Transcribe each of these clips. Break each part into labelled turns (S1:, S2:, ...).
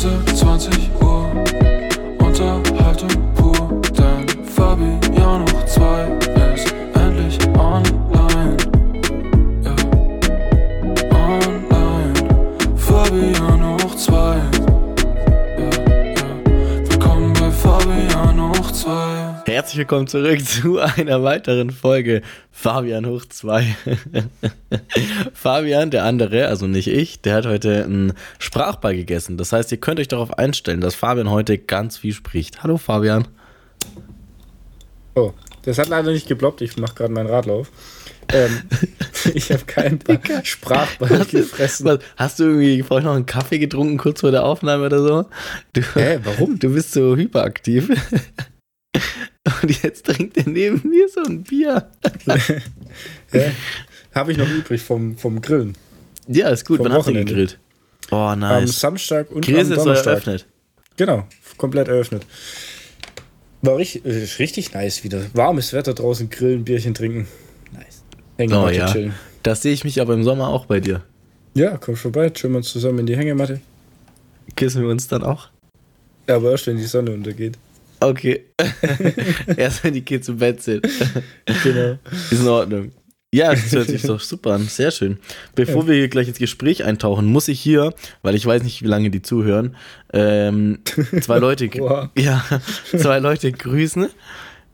S1: Grenze 20 Uhr. Unterhaltung
S2: Herzlich willkommen zurück zu einer weiteren Folge Fabian hoch 2. Fabian, der andere, also nicht ich, der hat heute einen Sprachball gegessen. Das heißt, ihr könnt euch darauf einstellen, dass Fabian heute ganz viel spricht. Hallo Fabian.
S3: Oh, das hat leider nicht gebloppt. Ich mache gerade meinen Radlauf. Ähm, ich habe keinen Sprachball gefressen.
S2: Was, hast du irgendwie vorhin noch einen Kaffee getrunken, kurz vor der Aufnahme oder so? Du,
S3: Hä, warum?
S2: Du bist so hyperaktiv. Und jetzt trinkt er neben mir so ein Bier.
S3: Hä? Habe ich noch übrig vom, vom Grillen.
S2: Ja, ist gut.
S3: Vom
S2: Wann habt ihr
S3: Wochenende.
S2: gegrillt? Oh,
S3: Am
S2: nice.
S3: Samstag und
S2: Grills
S3: am
S2: ist so
S3: Donnerstag.
S2: eröffnet.
S3: Genau, komplett eröffnet. War richtig, äh, richtig nice wieder. Warmes Wetter draußen, grillen, Bierchen trinken. Nice. Hängematte
S2: Oh ja.
S3: chillen.
S2: Das sehe ich mich aber im Sommer auch bei dir.
S3: Ja, komm vorbei, chillen wir uns zusammen in die Hängematte.
S2: Kissen wir uns dann auch?
S3: Ja, aber erst wenn die Sonne untergeht.
S2: Okay. Erst wenn die Kids im Bett sind.
S3: Genau.
S2: Ist in Ordnung. Ja, das hört sich doch super an. Sehr schön. Bevor wir hier gleich ins Gespräch eintauchen, muss ich hier, weil ich weiß nicht, wie lange die zuhören, ähm, zwei Leute, ja, zwei Leute grüßen.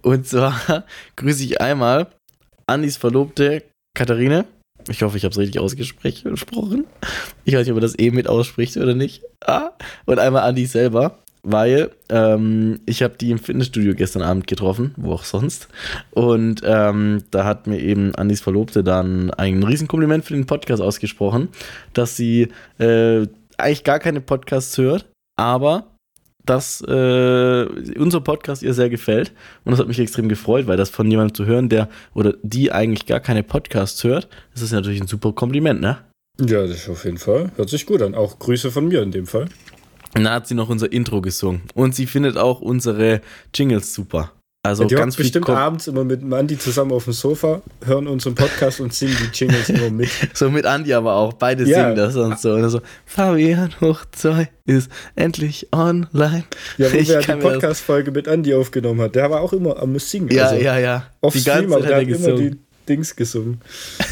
S2: Und zwar grüße ich einmal Andis Verlobte Katharine. Ich hoffe, ich habe es richtig ausgesprochen. Ich weiß nicht, ob er das eh mit ausspricht oder nicht. Ah. Und einmal Andi selber, weil ähm, ich habe die im Fitnessstudio gestern Abend getroffen, wo auch sonst. Und ähm, da hat mir eben Andis Verlobte dann ein Riesenkompliment für den Podcast ausgesprochen, dass sie äh, eigentlich gar keine Podcasts hört, aber dass äh, unser Podcast ihr sehr gefällt. Und das hat mich extrem gefreut, weil das von jemandem zu hören, der oder die eigentlich gar keine Podcasts hört, das ist natürlich ein super Kompliment, ne?
S3: Ja, das ist auf jeden Fall. Hört sich gut an. Auch Grüße von mir in dem Fall.
S2: Und da hat sie noch unser Intro gesungen. Und sie findet auch unsere Jingles super. Also
S3: die
S2: ganz
S3: bestimmt abends immer mit Mandy zusammen auf dem Sofa, hören unseren Podcast und singen die Jingles immer mit.
S2: So mit Andi aber auch. Beide
S3: Ja.
S2: singen das und so. Und dann so, Fabian hoch 2 ist endlich online.
S3: Ja, wo
S2: Ich
S3: wir die Podcast-Folge mit Andy aufgenommen hat. Der war auch immer am Singen.
S2: Ja,
S3: also
S2: ja, ja.
S3: Auf
S2: die
S3: Stream, aber der
S2: hat er
S3: immer die Dings gesungen.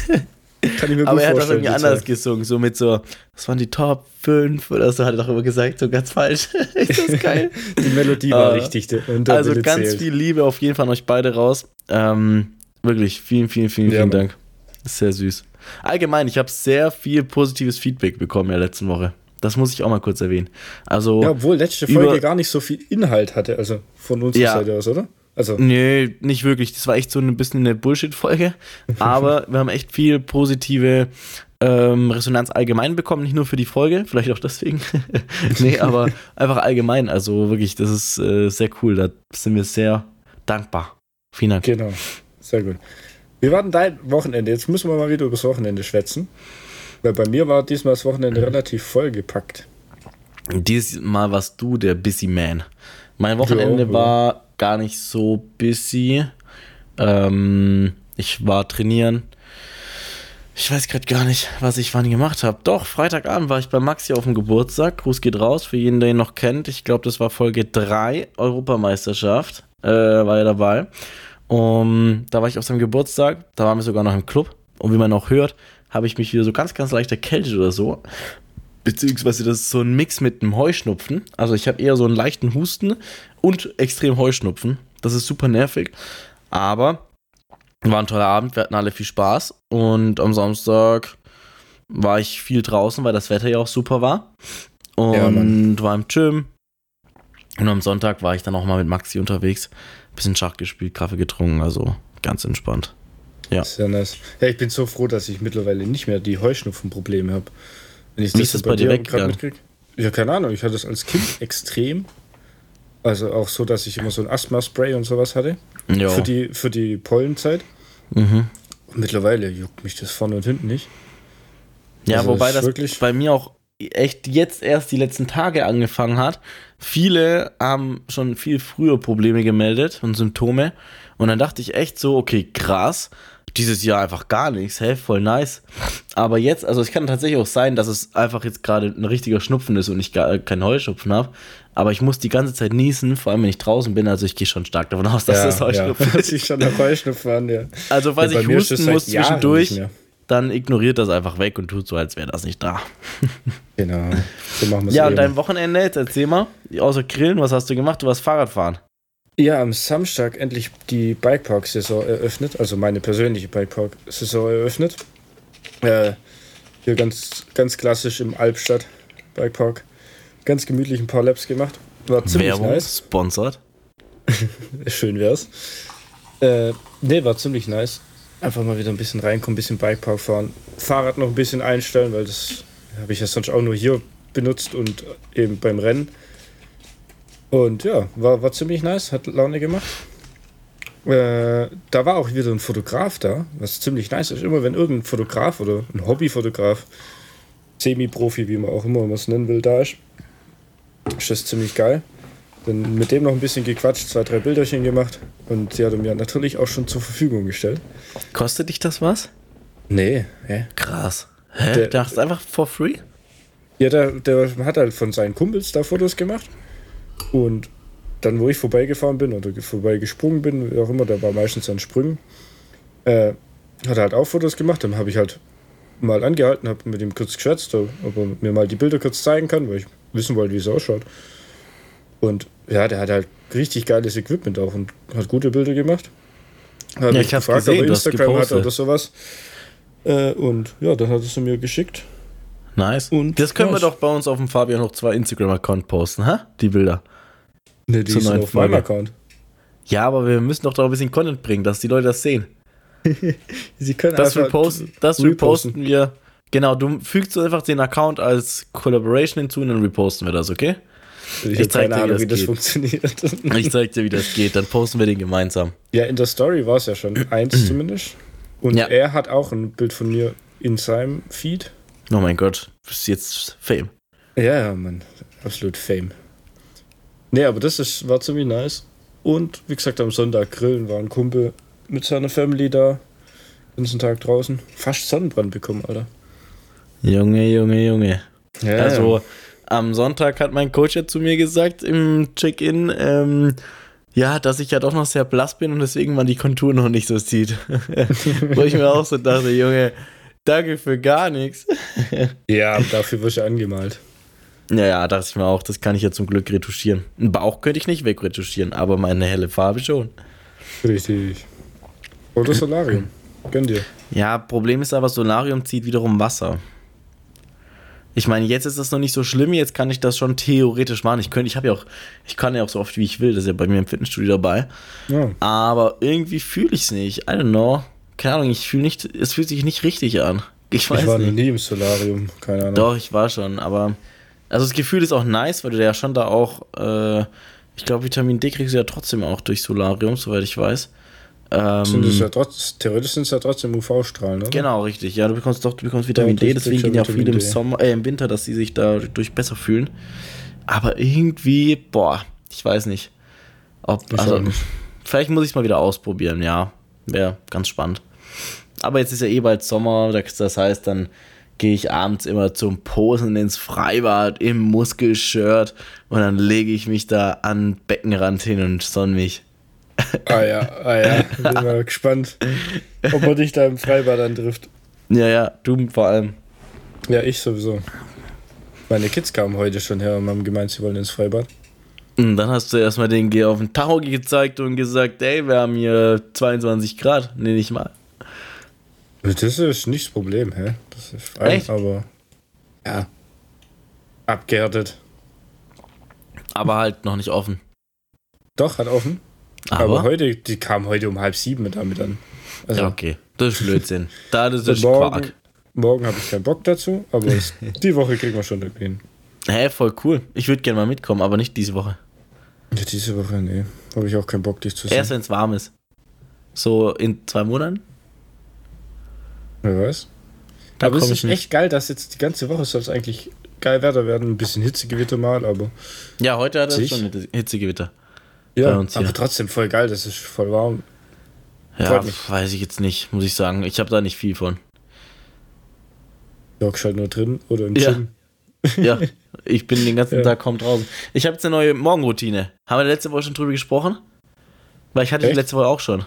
S3: Kann ich mir gut
S2: Aber er hat
S3: vorstellen.
S2: irgendwie anders
S3: Zeit.
S2: gesungen. So mit so, das waren die Top 5 oder so, hat er doch immer gesagt. So ganz falsch. ist das geil?
S3: Die Melodie war
S2: Äh,
S3: richtig.
S2: Also ganz
S3: zählt.
S2: viel Liebe auf jeden Fall an euch beide raus. Ähm, wirklich, vielen, vielen, vielen,
S3: Ja,
S2: vielen
S3: Mann.
S2: Dank. Ist sehr süß. Allgemein, ich habe sehr viel positives Feedback bekommen in der letzten Woche. Das muss ich auch mal kurz erwähnen. Also,
S3: Ja, obwohl letzte Folge gar nicht so viel Inhalt hatte, also von unserer
S2: Ja.
S3: Seite aus, oder? Also,
S2: nee, nicht wirklich. Das war echt so ein bisschen eine Bullshit-Folge. Aber wir haben echt viel positive ähm, Resonanz allgemein bekommen, nicht nur für die Folge, vielleicht auch deswegen. nee, aber einfach allgemein. Also wirklich, das ist äh, sehr cool. Da sind wir sehr dankbar. Vielen Dank.
S3: genau. Sehr gut. Wie war denn dein Wochenende? Jetzt müssen wir mal wieder übers Wochenende schwätzen. Weil bei mir war diesmal das Wochenende relativ vollgepackt.
S2: Diesmal warst du der Busy Man. Mein Wochenende
S3: ja.
S2: war gar nicht so busy. Ähm, ich war trainieren. Ich weiß gerade gar nicht, was ich wann gemacht habe. Doch, Freitagabend war ich bei Maxi auf dem Geburtstag. Gruß geht raus für jeden, der ihn noch kennt. Ich glaube, das war Folge 3 Europameisterschaft. Äh, war er dabei. Und da war ich auf seinem Geburtstag. Da waren wir sogar noch im Club. Und wie man auch hört, habe ich mich wieder so ganz, ganz leicht erkältet oder so. Beziehungsweise das ist so ein Mix mit einem Heuschnupfen. Also ich habe eher so einen leichten Husten und extrem Heuschnupfen. Das ist super nervig. Aber war ein toller Abend, wir hatten alle viel Spaß. Und am Samstag war ich viel draußen, weil das Wetter ja auch super war. Und
S3: Ja,
S2: war im Gym. Und am Sonntag war ich dann auch mal mit Maxi unterwegs. Bisschen Schach gespielt, Kaffee getrunken, also ganz entspannt. Ja.
S3: Sehr nice. Ja, ich bin so froh, dass ich mittlerweile nicht mehr die Heuschnupfenprobleme habe. Wenn ich
S2: Wie ist das bei dir
S3: grad
S2: weggegangen?
S3: Ja, keine Ahnung. Ich hatte es als Kind extrem. Also auch so, dass ich immer so ein Asthma-Spray und sowas hatte.
S2: Ja.
S3: Für, die, für die Pollenzeit.
S2: mhm.
S3: Mittlerweile juckt mich das vorne und hinten nicht.
S2: Ja,
S3: Also
S2: wobei das
S3: wirklich-
S2: bei mir auch echt jetzt erst die letzten Tage angefangen hat. Viele haben schon viel früher Probleme gemeldet und Symptome. Und dann dachte ich echt so, okay, krass. Dieses Jahr einfach gar nichts. Hä, voll nice. Aber jetzt, also es kann tatsächlich auch sein, dass es einfach jetzt gerade ein richtiger Schnupfen ist und ich gar keinen Heuschnupfen habe. Aber ich muss die ganze Zeit niesen, vor allem wenn ich draußen bin. Also ich gehe schon stark davon aus, dass das Heuschnupfen
S3: ja. ist. ich schon nach Heuschnupfen an, ja.
S2: Also falls
S3: Ja,
S2: ich husten muss zwischendurch, dann ignoriert das einfach weg und tut so, als wäre das nicht da.
S3: Genau. So machen wir es
S2: Ja, und
S3: eben.
S2: dein Wochenende, jetzt erzähl mal, außer Grillen, was hast du gemacht? Du warst Fahrradfahren.
S3: Ja, am Samstag endlich die Bikepark-Saison eröffnet, also meine persönliche Bikepark-Saison eröffnet. Äh, hier ganz, ganz klassisch im Albstadt Bikepark. Ganz gemütlich ein paar Laps gemacht. War ziemlich
S2: Werbung,
S3: nice.
S2: sponsored.
S3: Schön wär's. Äh, nee, war ziemlich nice. Einfach mal wieder ein bisschen reinkommen, ein bisschen Bikepark fahren. Fahrrad noch ein bisschen einstellen, weil das habe ich ja sonst auch nur hier benutzt und eben beim Rennen. Und ja, war, war ziemlich nice, hat Laune gemacht. Äh, da war auch wieder ein Fotograf da, was ziemlich nice ist. Immer wenn irgendein Fotograf oder ein Hobbyfotograf, Semi-Profi, wie man auch immer es nennen will, da ist, ist das ziemlich geil. Dann mit dem noch ein bisschen gequatscht, zwei, drei Bilderchen gemacht und die hat er mir natürlich auch schon zur Verfügung gestellt.
S2: Kostet dich das was?
S3: Nee, hä?
S2: Krass. Hä?
S3: Der-
S2: Der, Dachtest einfach for free?
S3: Ja, der, der hat halt von seinen Kumpels da Fotos gemacht. Und dann, wo ich vorbeigefahren bin oder ge- vorbeigesprungen bin, wie auch immer, da war meistens an Sprüngen, äh, hat er halt auch Fotos gemacht. Dann habe ich halt mal angehalten, habe mit ihm kurz geschätzt, ob er mir mal die Bilder kurz zeigen kann, weil ich wissen wollte, wie es ausschaut. Und ja, der hat halt richtig geiles Equipment auch und hat gute Bilder gemacht. Hab
S2: Ja,
S3: ich gefragt,
S2: gesehen,
S3: ob er Instagram hat oder sowas. Äh, und ja, dann hat er es mir geschickt.
S2: Nice.
S3: Und
S2: das können wir
S3: nice.
S2: doch bei uns auf dem Fabian noch zwei Instagram-Account posten, hä? Die Bilder.
S3: Ne, die
S2: Zur
S3: sind
S2: neuen
S3: auf meinem. Account.
S2: Ja, aber wir müssen doch da ein bisschen Content bringen, dass die Leute das sehen.
S3: Sie können
S2: Das,
S3: einfach
S2: reposten, das
S3: reposten.
S2: reposten wir. Genau, du fügst einfach den Account als Collaboration hinzu und dann reposten wir das, okay?
S3: Ich,
S2: Ich zeig
S3: keine
S2: dir, wie
S3: Ahnung,
S2: das
S3: wie das funktioniert.
S2: Ich zeig dir, wie das geht. Dann posten wir den gemeinsam.
S3: ja, in der Story war es ja schon eins zumindest. Und
S2: Ja.
S3: er hat auch ein Bild von mir in seinem Feed.
S2: Oh mein Gott, bist jetzt Fame.
S3: Ja, ja, Mann. Absolut Fame. Nee, aber das ist, war ziemlich nice. Und wie gesagt, am Sonntag grillen war ein Kumpel mit seiner Family da. Den ganzen Tag draußen. Fast Sonnenbrand bekommen, Alter.
S2: Junge, Junge, Junge.
S3: Ja,
S2: Also am Sonntag hat mein Coach ja zu mir gesagt im Check-in, ähm, ja, dass ich ja doch noch sehr blass bin und deswegen man die Kontur noch nicht so sieht. Wo ich mir auch so dachte, Junge, danke für gar nichts.
S3: ja, dafür wirst du angemalt.
S2: Ja, ja, dachte ich mir auch, das kann ich ja zum Glück retuschieren. Einen Bauch könnte ich nicht wegretuschieren, aber meine helle Farbe schon.
S3: Richtig. Oder Solarium. Gönn dir.
S2: Ja, Problem ist aber, Solarium zieht wiederum Wasser. Ich meine, jetzt ist das noch nicht so schlimm, jetzt kann ich das schon theoretisch machen. Ich könnte, ich habe ja auch, ich kann ja auch so oft wie ich will, das ist ja bei mir im Fitnessstudio dabei.
S3: Ja.
S2: Aber irgendwie fühle ich es nicht. I don't know. Keine Ahnung, ich fühle nicht, es fühlt sich nicht richtig an. Ich weiß
S3: Ich war noch
S2: nicht.
S3: nie im Solarium. Keine Ahnung.
S2: Doch, ich war schon, aber also das Gefühl ist auch nice, weil du ja schon da auch, äh, ich glaube, Vitamin D kriegst du ja trotzdem auch durch Solarium, soweit ich weiß. Ähm,
S3: Sind es ja trotz, theoretisch sind es ja trotzdem UV-Strahlen, oder?
S2: Genau, richtig. Ja, du bekommst doch, du bekommst Vitamin
S3: Ja,
S2: D, deswegen gehen ja auch viele im. Sommer, äh, im Winter, dass sie sich dadurch besser fühlen. Aber irgendwie, boah, ich weiß nicht. Ob,
S3: Ich
S2: also,
S3: nicht.
S2: vielleicht muss ich es mal wieder ausprobieren, ja. Wäre ganz spannend. Aber jetzt ist ja eh bald Sommer, das heißt, dann gehe ich abends immer zum Posen ins Freibad im Muskelshirt und dann lege ich mich da an den Beckenrand hin und sonne mich.
S3: Ah ja, ah ja. Bin mal gespannt, ob man dich da im Freibad antrifft.
S2: Ja, ja, du vor allem.
S3: Ja, ich sowieso. Meine Kids kamen heute schon her und haben gemeint, sie wollen ins Freibad.
S2: Und dann hast du erstmal den Geh auf den Tacho gezeigt und gesagt, ey, wir haben hier 22 Grad. Nee, nicht mal.
S3: Das ist nicht das Problem, hä? Das ist fein,
S2: Echt?
S3: aber. Ja. Abgehärtet.
S2: Aber halt noch nicht offen.
S3: Doch, hat offen. Aber,
S2: Aber,
S3: heute, die kamen heute um halb sieben damit an. Also,
S2: ja, okay. Das ist Blödsinn. Da, das ist
S3: morgen,
S2: Quark.
S3: morgen habe ich keinen Bock dazu, aber es, die Woche kriegen wir schon irgendwie hin.
S2: Hä, voll cool. Ich würde gerne mal mitkommen, aber nicht diese Woche.
S3: Ja, diese Woche, nee. Habe ich auch keinen Bock, dich zu sehen.
S2: Erst wenn es warm ist. So in zwei Monaten?
S3: Wer weiß.
S2: Da
S3: aber es ist echt geil, dass jetzt die ganze Woche soll es eigentlich geil Wetter werden. Ein bisschen Hitzegewitter mal, aber.
S2: Ja, heute hat es schon Hitze- Hitzegewitter.
S3: Ja,
S2: Bei uns
S3: aber trotzdem voll geil, das ist voll warm.
S2: Ja, weiß ich jetzt nicht, muss ich sagen. Ich habe da nicht viel von.
S3: Hockst halt nur drin oder im
S2: Ja.
S3: Gym.
S2: Ja, ich bin den ganzen
S3: Ja.
S2: Tag kaum draußen. Ich habe jetzt eine neue Morgenroutine. Haben wir letzte Woche schon drüber gesprochen? Weil ich hatte die letzte Woche auch schon.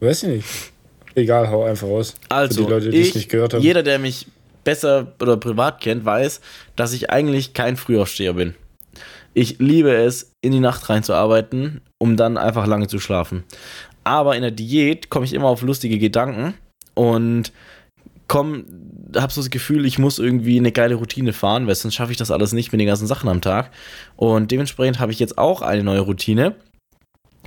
S3: Weiß ich nicht. Egal, hau einfach raus.
S2: Also,
S3: Für die Leute, die es
S2: ich,
S3: nicht gehört haben.
S2: jeder, der mich besser oder privat kennt, weiß, dass ich eigentlich kein Frühaufsteher bin. Ich liebe es, in die Nacht reinzuarbeiten, um dann einfach lange zu schlafen. Aber in der Diät komme ich immer auf lustige Gedanken und komm, hab so das Gefühl, ich muss irgendwie eine geile Routine fahren, weil sonst schaffe ich das alles nicht mit den ganzen Sachen am Tag. Und dementsprechend habe ich jetzt auch eine neue Routine.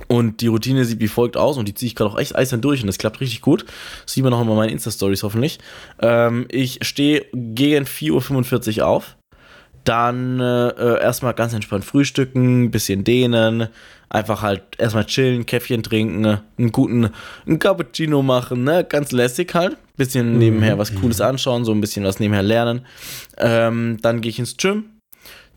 S2: Und die Routine sieht wie folgt aus und die ziehe ich gerade auch echt eisern durch und das klappt richtig gut. Das sieht man noch in meinen Insta-Stories hoffentlich. Ähm, ich stehe gegen 4.45 Uhr auf. Dann äh, äh, erstmal ganz entspannt frühstücken, bisschen dehnen, einfach halt erstmal chillen, Käffchen trinken, einen guten einen Cappuccino machen, ne? Ganz lässig halt. Bisschen nebenher was Cooles anschauen, so ein bisschen was nebenher lernen. Ähm, dann gehe ich ins Gym,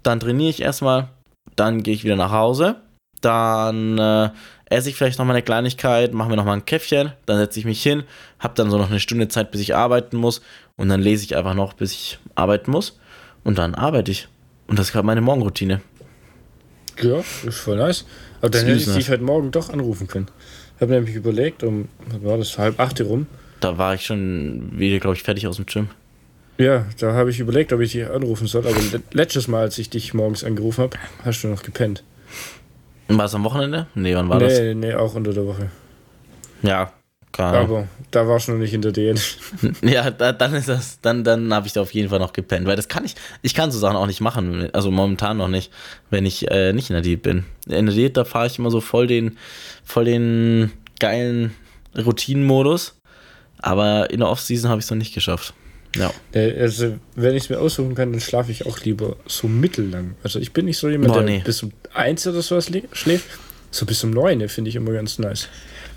S2: dann trainiere ich erstmal, dann gehe ich wieder nach Hause, dann äh, esse ich vielleicht noch mal eine Kleinigkeit, mache mir noch mal ein Käffchen, dann setze ich mich hin, habe dann so noch eine Stunde Zeit, bis ich arbeiten muss und dann lese ich einfach noch, bis ich arbeiten muss und dann arbeite ich. Und das ist gerade meine Morgenroutine.
S3: Ja, ist voll nice. Aber dann hätte ich
S2: ne?
S3: dich heute Morgen doch anrufen können. Ich habe nämlich überlegt, um, was war das, halb acht rum.
S2: Da war ich schon wieder, glaube ich, fertig aus dem Gym.
S3: Ja, da habe ich überlegt, ob ich dich anrufen soll. Aber le- letztes Mal, als ich dich morgens angerufen habe, hast du noch gepennt.
S2: War es am Wochenende? Nee, wann war das?
S3: nee, nee, auch unter der Woche.
S2: Ja, keine Ahnung.
S3: Aber da warst du noch nicht in der DN.
S2: Ja, da, dann ist das, dann, dann habe ich da auf jeden Fall noch gepennt, weil das kann ich, ich kann so Sachen auch nicht machen, also momentan noch nicht, wenn ich äh, nicht in der Diät bin. In der Diät, da fahre ich immer so voll den, voll den geilen Routinenmodus, aber in der Offseason habe ich es noch nicht geschafft. Ja.
S3: Äh, Also, wenn ich es mir aussuchen kann, dann schlafe ich auch lieber so mittellang. Also, ich bin nicht so jemand,
S2: Boah,
S3: der
S2: nee.
S3: bis um eins oder sowas schläft. So bis um neun finde ich immer ganz nice.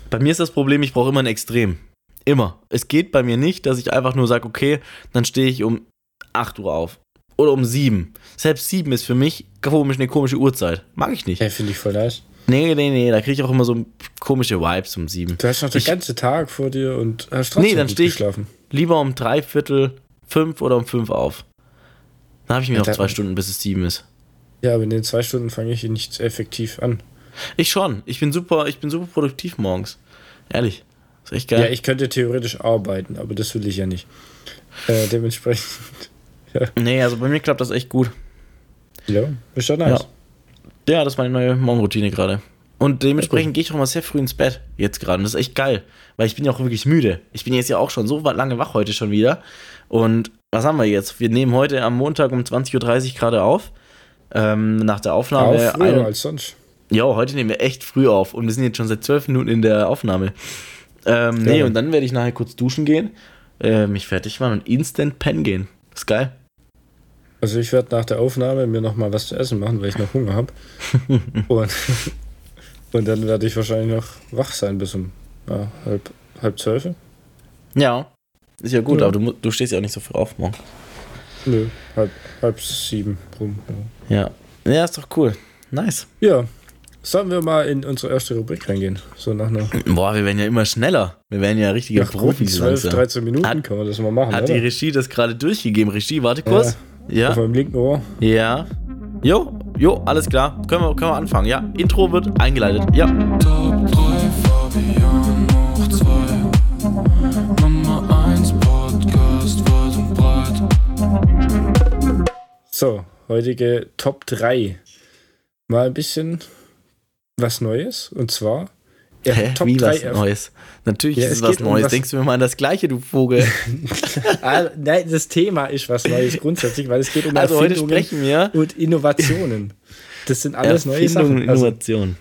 S2: Bei mir ist das Problem, ich brauche immer ein Extrem. Immer. Es geht bei mir nicht, dass ich einfach nur sage, okay, dann stehe ich um 8 Uhr auf. Oder um 7. Selbst 7 ist für mich komisch, eine komische Uhrzeit. Mag ich nicht.
S3: Ja, finde ich voll nice.
S2: Nee, nee, nee, da kriege ich auch immer so komische Vibes um 7.
S3: Du hast noch den
S2: Ich-
S3: ganzen Tag vor dir und hast trotzdem
S2: Nee, dann
S3: gut
S2: steh ich-. Lieber um drei Viertel, fünf oder um fünf auf. Dann habe ich mir
S3: Ja,
S2: noch zwei Stunden, bis es sieben ist.
S3: Ja, aber in den zwei Stunden fange ich nicht effektiv an.
S2: Ich schon. Ich bin super, ich bin super produktiv morgens. Ehrlich. Ist echt geil.
S3: Ja, ich könnte theoretisch arbeiten, aber das will ich ja nicht. Äh, dementsprechend.
S2: nee, also bei mir klappt das echt gut.
S3: Ja, ist doch nice.
S2: Ja, das ist meine neue Morgenroutine gerade. Und dementsprechend gehe ich auch mal sehr früh ins Bett jetzt gerade. Und das ist echt geil, weil ich bin ja auch wirklich müde. Ich bin jetzt ja auch schon so lange wach heute schon wieder. Und was haben wir jetzt? Wir nehmen heute am Montag um 20.30 Uhr gerade auf. Ähm, nach der Aufnahme.
S3: Auch früher als sonst.
S2: Ja, heute nehmen wir echt früh auf und wir sind jetzt schon seit zwölf Minuten in der Aufnahme. Ähm, nee,
S3: Ja.
S2: und dann werde ich nachher kurz duschen gehen, äh, mich fertig machen und instant pennen gehen. Das ist geil.
S3: Also ich werde nach der Aufnahme mir noch mal was zu essen machen, weil ich noch Hunger habe. und, und dann werde ich wahrscheinlich noch wach sein bis um ja, halb, halb zwölf.
S2: Ja. Ist ja gut,
S3: Ja.
S2: aber du, du stehst ja auch nicht so früh auf morgen.
S3: Nö, halb, halb sieben rum. Ja.
S2: Ja. Ja, ist doch cool. Nice.
S3: ja, sollen wir mal in unsere erste Rubrik reingehen? So nach einer
S2: Boah, wir werden ja immer schneller. Wir werden ja richtige
S3: nach
S2: Profis
S3: 12,
S2: langsam.
S3: 13 Minuten
S2: Hat-
S3: können wir das mal machen,
S2: Hat die
S3: oder?
S2: Regie das gerade durchgegeben? Regie, warte kurz.
S3: Auf
S2: Ja.
S3: meinem linken Ohr.
S2: Ja. Jo, jo, alles klar. Können wir, können wir anfangen, ja. Intro wird eingeleitet. Ja.
S1: Top 3
S3: So, heutige Top 3. Mal ein bisschen was Neues. Und zwar ja,
S2: Hä?
S3: Top
S2: Wie
S3: 3
S2: was Neues? Natürlich
S3: Ja,
S2: ist
S3: es
S2: was
S3: geht um
S2: Neues.
S3: was-
S2: Denkst du mir mal an das Gleiche, du Vogel?
S3: Ah, nein, das Thema ist was Neues grundsätzlich, weil es geht um
S2: Also heute
S3: Erfindungen
S2: sprechen wir
S3: und Innovationen. Das sind alles neue Sachen. Also,
S2: Innovation.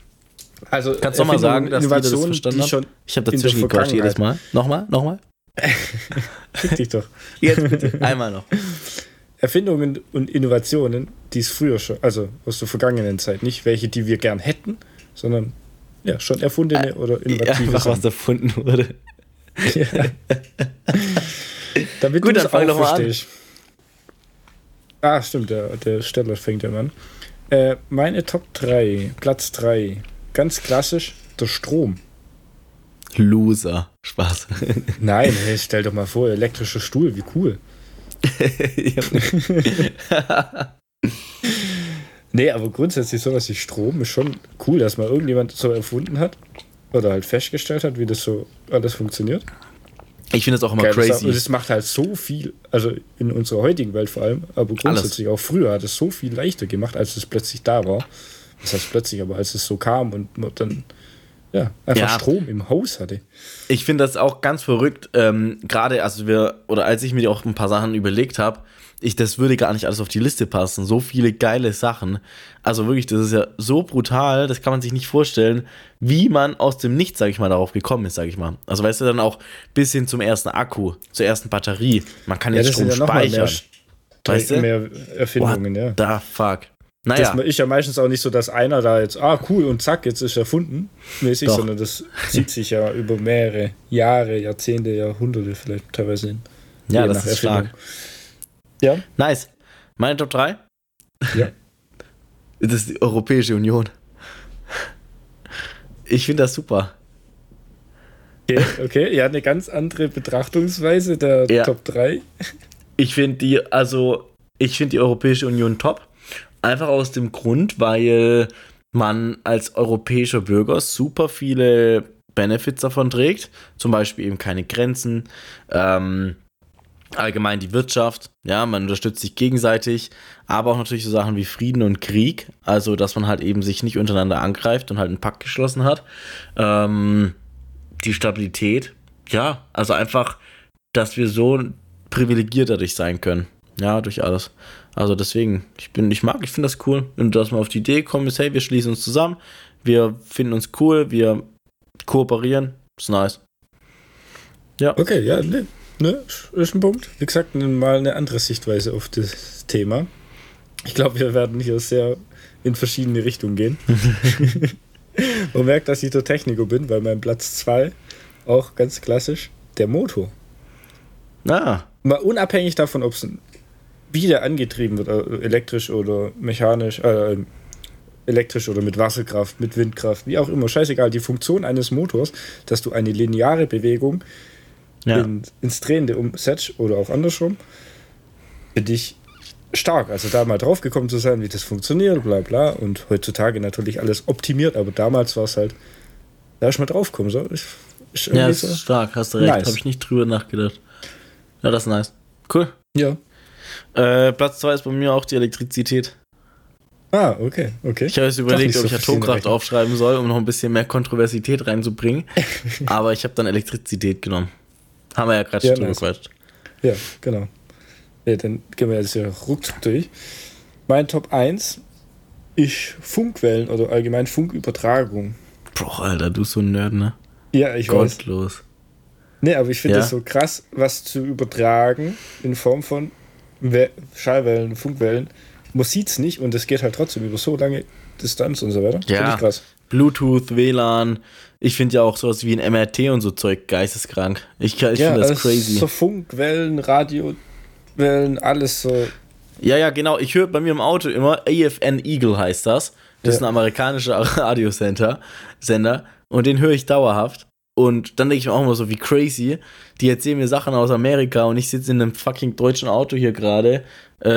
S3: also
S2: Kannst du noch mal sagen, dass jeder das
S3: Innovationen,
S2: verstanden
S3: die schon
S2: Ich habe dazwischen gequatscht jedes. Mal. Nochmal, nochmal.
S3: Fick dich doch.
S2: Jetzt bitte. Einmal noch.
S3: Erfindungen und Innovationen, die es früher schon, also aus der vergangenen Zeit, nicht welche, die wir gern hätten, sondern ja, schon erfundene oder innovative
S2: Einfach was erfunden wurde.
S3: Ja. Damit
S2: Gut, dann fang doch mal an.
S3: Ah, stimmt, der, der Steller fängt ja an. Äh, meine Top 3, Platz 3, ganz klassisch, der Strom.
S2: Loser. Spaß.
S3: Nein, hey, stell doch mal vor, elektrischer Stuhl, wie cool. Nee, aber grundsätzlich sowas wie Strom ist schon cool, dass mal irgendjemand so erfunden hat oder halt festgestellt hat, wie das so alles funktioniert.
S2: ich finde es auch immer
S3: Geil, das-
S2: crazy.
S3: Und es macht halt so viel, also in unserer heutigen Welt vor allem, aber grundsätzlich auch früher hat es so viel leichter gemacht, als es plötzlich da war. Das heißt plötzlich, aber als es so kam und dann ja, einfach
S2: Ja.
S3: Strom im Haus hatte.
S2: Ich finde das auch ganz verrückt. Ähm, Gerade, also wir, oder als ich mir auch ein paar Sachen überlegt habe, ich, das würde gar nicht alles auf die Liste passen. So viele geile Sachen. Also wirklich, das ist ja so brutal, das kann man sich nicht vorstellen, wie man aus dem Nichts, sag ich mal, darauf gekommen ist, sag ich mal. Also weißt du, dann auch bis hin zum ersten Akku, zur ersten Batterie. Man kann jetzt Strom
S3: mal
S2: speichern. weißt du?
S3: mehr Erfindungen, ja.
S2: Da fuck.
S3: Das
S2: Naja,
S3: ist ja meistens auch nicht so, dass einer da jetzt, ah cool und zack, jetzt ist erfunden, mäßig,
S2: Doch.
S3: sondern das zieht sich ja über mehrere Jahre, Jahrzehnte, Jahrhunderte vielleicht teilweise hin.
S2: ja,
S3: je
S2: das ist stark.
S3: Ja,
S2: Nice. Meine Top 3?
S3: ja.
S2: Das ist die Europäische Union. Ich finde das super.
S3: Okay, okay, ja, eine ganz andere Betrachtungsweise der
S2: Ja.
S3: Top 3.
S2: Ich finde die, also, ich finde die Europäische Union top. Einfach aus dem Grund, weil man als europäischer Bürger super viele Benefits davon trägt. Zum Beispiel eben keine Grenzen, ähm, allgemein die Wirtschaft, ja, man unterstützt sich gegenseitig, aber auch natürlich so Sachen wie Frieden und Krieg, also dass man halt eben sich nicht untereinander angreift und halt einen Pakt geschlossen hat. Ähm, die Stabilität, ja, also einfach, dass wir so privilegiert dadurch sein können. Ja, durch alles. Also deswegen, ich bin, ich mag, ich finde das cool. Und dass man auf die Idee kommt, ist, hey, wir schließen uns zusammen, wir finden uns cool, wir kooperieren, ist nice. Ja.
S3: Okay, ja, ne, ne, ist ein Punkt. Wie gesagt, mal eine andere Sichtweise auf das Thema. Ich glaube, wir werden hier sehr in verschiedene Richtungen gehen. Man merkt, dass ich der Techniker bin, weil mein Platz 2 auch ganz klassisch der Motor.
S2: Ah,
S3: Mal unabhängig davon, ob es wieder angetrieben wird, äh, elektrisch oder mechanisch, äh, elektrisch oder mit Wasserkraft, mit Windkraft, wie auch immer, scheißegal. Die Funktion eines Motors, dass du eine lineare Bewegung
S2: ja.
S3: in, ins Drehende umsetzt oder auch andersrum, finde ich stark. Also da mal drauf gekommen zu sein, wie das funktioniert, bla bla. Und heutzutage natürlich alles optimiert, aber damals war es halt, da ist mal drauf gekommen. So. Ist, ist
S2: Ja, das
S3: so.
S2: ist stark, hast du recht.
S3: Nice.
S2: Habe ich nicht drüber nachgedacht. Ja, das ist nice. Cool.
S3: ja.
S2: Äh, Platz 2 ist bei mir auch die Elektrizität.
S3: Ah, okay, okay.
S2: Ich habe jetzt überlegt,
S3: nicht
S2: ob
S3: so
S2: ich Atomkraft aufschreiben soll, um noch ein bisschen mehr Kontroversität reinzubringen. Aber ich habe dann Elektrizität genommen. Haben wir ja gerade
S3: Ja,
S2: schon drüber
S3: nice.
S2: gequatscht.
S3: Ja, genau. Ja, dann gehen wir jetzt hier ruckzuck durch. Mein Top 1 ist Funkwellen oder allgemein Funkübertragung.
S2: Boah, Alter, du so ein Nerd, ne?
S3: Ja, ich weiß.
S2: Gottlos.
S3: Nee, aber ich finde
S2: Ja.
S3: es so krass, was zu übertragen in Form von We Schallwellen, Funkwellen. Man sieht es nicht und es geht halt trotzdem über so lange Distanz und so weiter.
S2: Ja.
S3: Krass.
S2: Bluetooth, WLAN. Ich finde ja auch sowas wie ein MRT und so Zeug geisteskrank. Ich, ich
S3: ja,
S2: finde das
S3: also
S2: crazy.
S3: So Funkwellen, Radiowellen, alles so.
S2: Ja, ja, genau. Ich höre bei mir im Auto immer AFN Eagle heißt das. Das ist
S3: Ja.
S2: ein amerikanischer Radiosender. Sender. Und den höre ich dauerhaft. Und dann denke ich mir auch immer so, wie crazy. Die erzählen mir Sachen aus Amerika und ich sitze in einem fucking deutschen Auto hier gerade. Äh,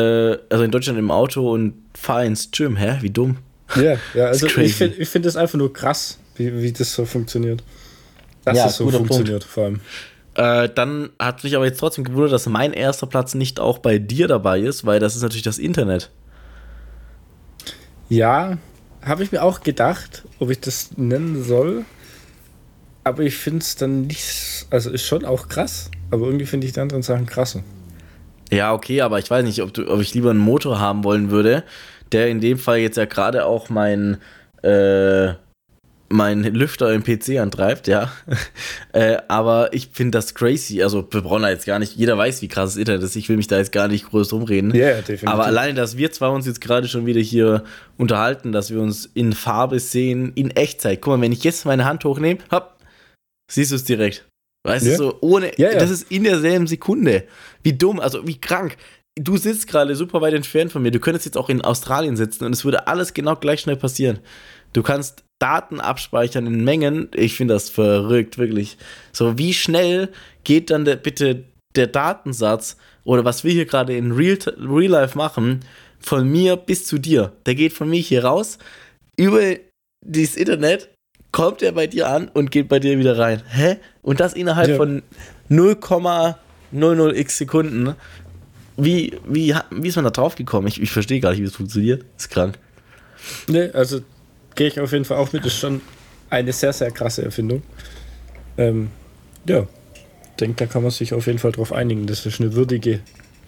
S2: also in Deutschland im Auto und fahre ins Gym. Hä? Wie dumm.
S3: Ja, ja also ich finde ich find das einfach nur krass, wie, wie das so funktioniert. Dass
S2: Ja,
S3: das so funktioniert, vor allem.
S2: Äh, dann hat mich aber jetzt trotzdem gewundert, dass mein erster Platz nicht auch bei dir dabei ist, weil das ist natürlich das Internet.
S3: Ja, habe ich mir auch gedacht, ob ich das nennen soll. Aber ich finde es dann nicht. Also ist schon auch krass. Aber irgendwie finde ich die anderen Sachen krasser.
S2: Ja, okay, aber ich weiß nicht, ob, du, ob ich lieber einen Motor haben wollen würde, der in dem Fall jetzt ja gerade auch mein, äh, mein Lüfter im PC antreibt, ja. äh, aber ich finde das crazy. Also, wir brauchen da jetzt gar nicht, jeder weiß, wie krass das Internet ist. Ich will mich da jetzt gar nicht groß drum reden.
S3: Ja, definitiv.
S2: Aber alleine, dass wir zwei uns jetzt gerade schon wieder hier unterhalten, dass wir uns in Farbe sehen, in Echtzeit. Guck mal, wenn ich jetzt meine Hand hochnehme, hopp, siehst du es direkt. Weißt
S3: Ja.
S2: du, so ohne,
S3: Ja, ja.
S2: das ist in derselben Sekunde. Wie dumm, also wie krank. Du sitzt gerade super weit entfernt von mir. Du könntest jetzt auch in Australien sitzen und es würde alles genau gleich schnell passieren. Du kannst Daten abspeichern in Mengen. Ich finde das verrückt, wirklich. So, wie schnell geht dann der, bitte der Datensatz oder was wir hier gerade in Real, Real Life machen, von mir bis zu dir? Der geht von mir hier raus, über dieses Internet, kommt er bei dir an und geht bei dir wieder rein. Hä? Und das innerhalb
S3: Ja.
S2: von 0,00x Sekunden. Wie, wie, wie ist man da drauf gekommen? Ich, ich verstehe gar nicht, wie das funktioniert. ist krank.
S3: Nee, also gehe ich auf jeden Fall auch mit. Ist schon eine sehr, sehr krasse Erfindung. Ähm, ja, denke, da kann man sich auf jeden Fall drauf einigen. Das ist eine würdige,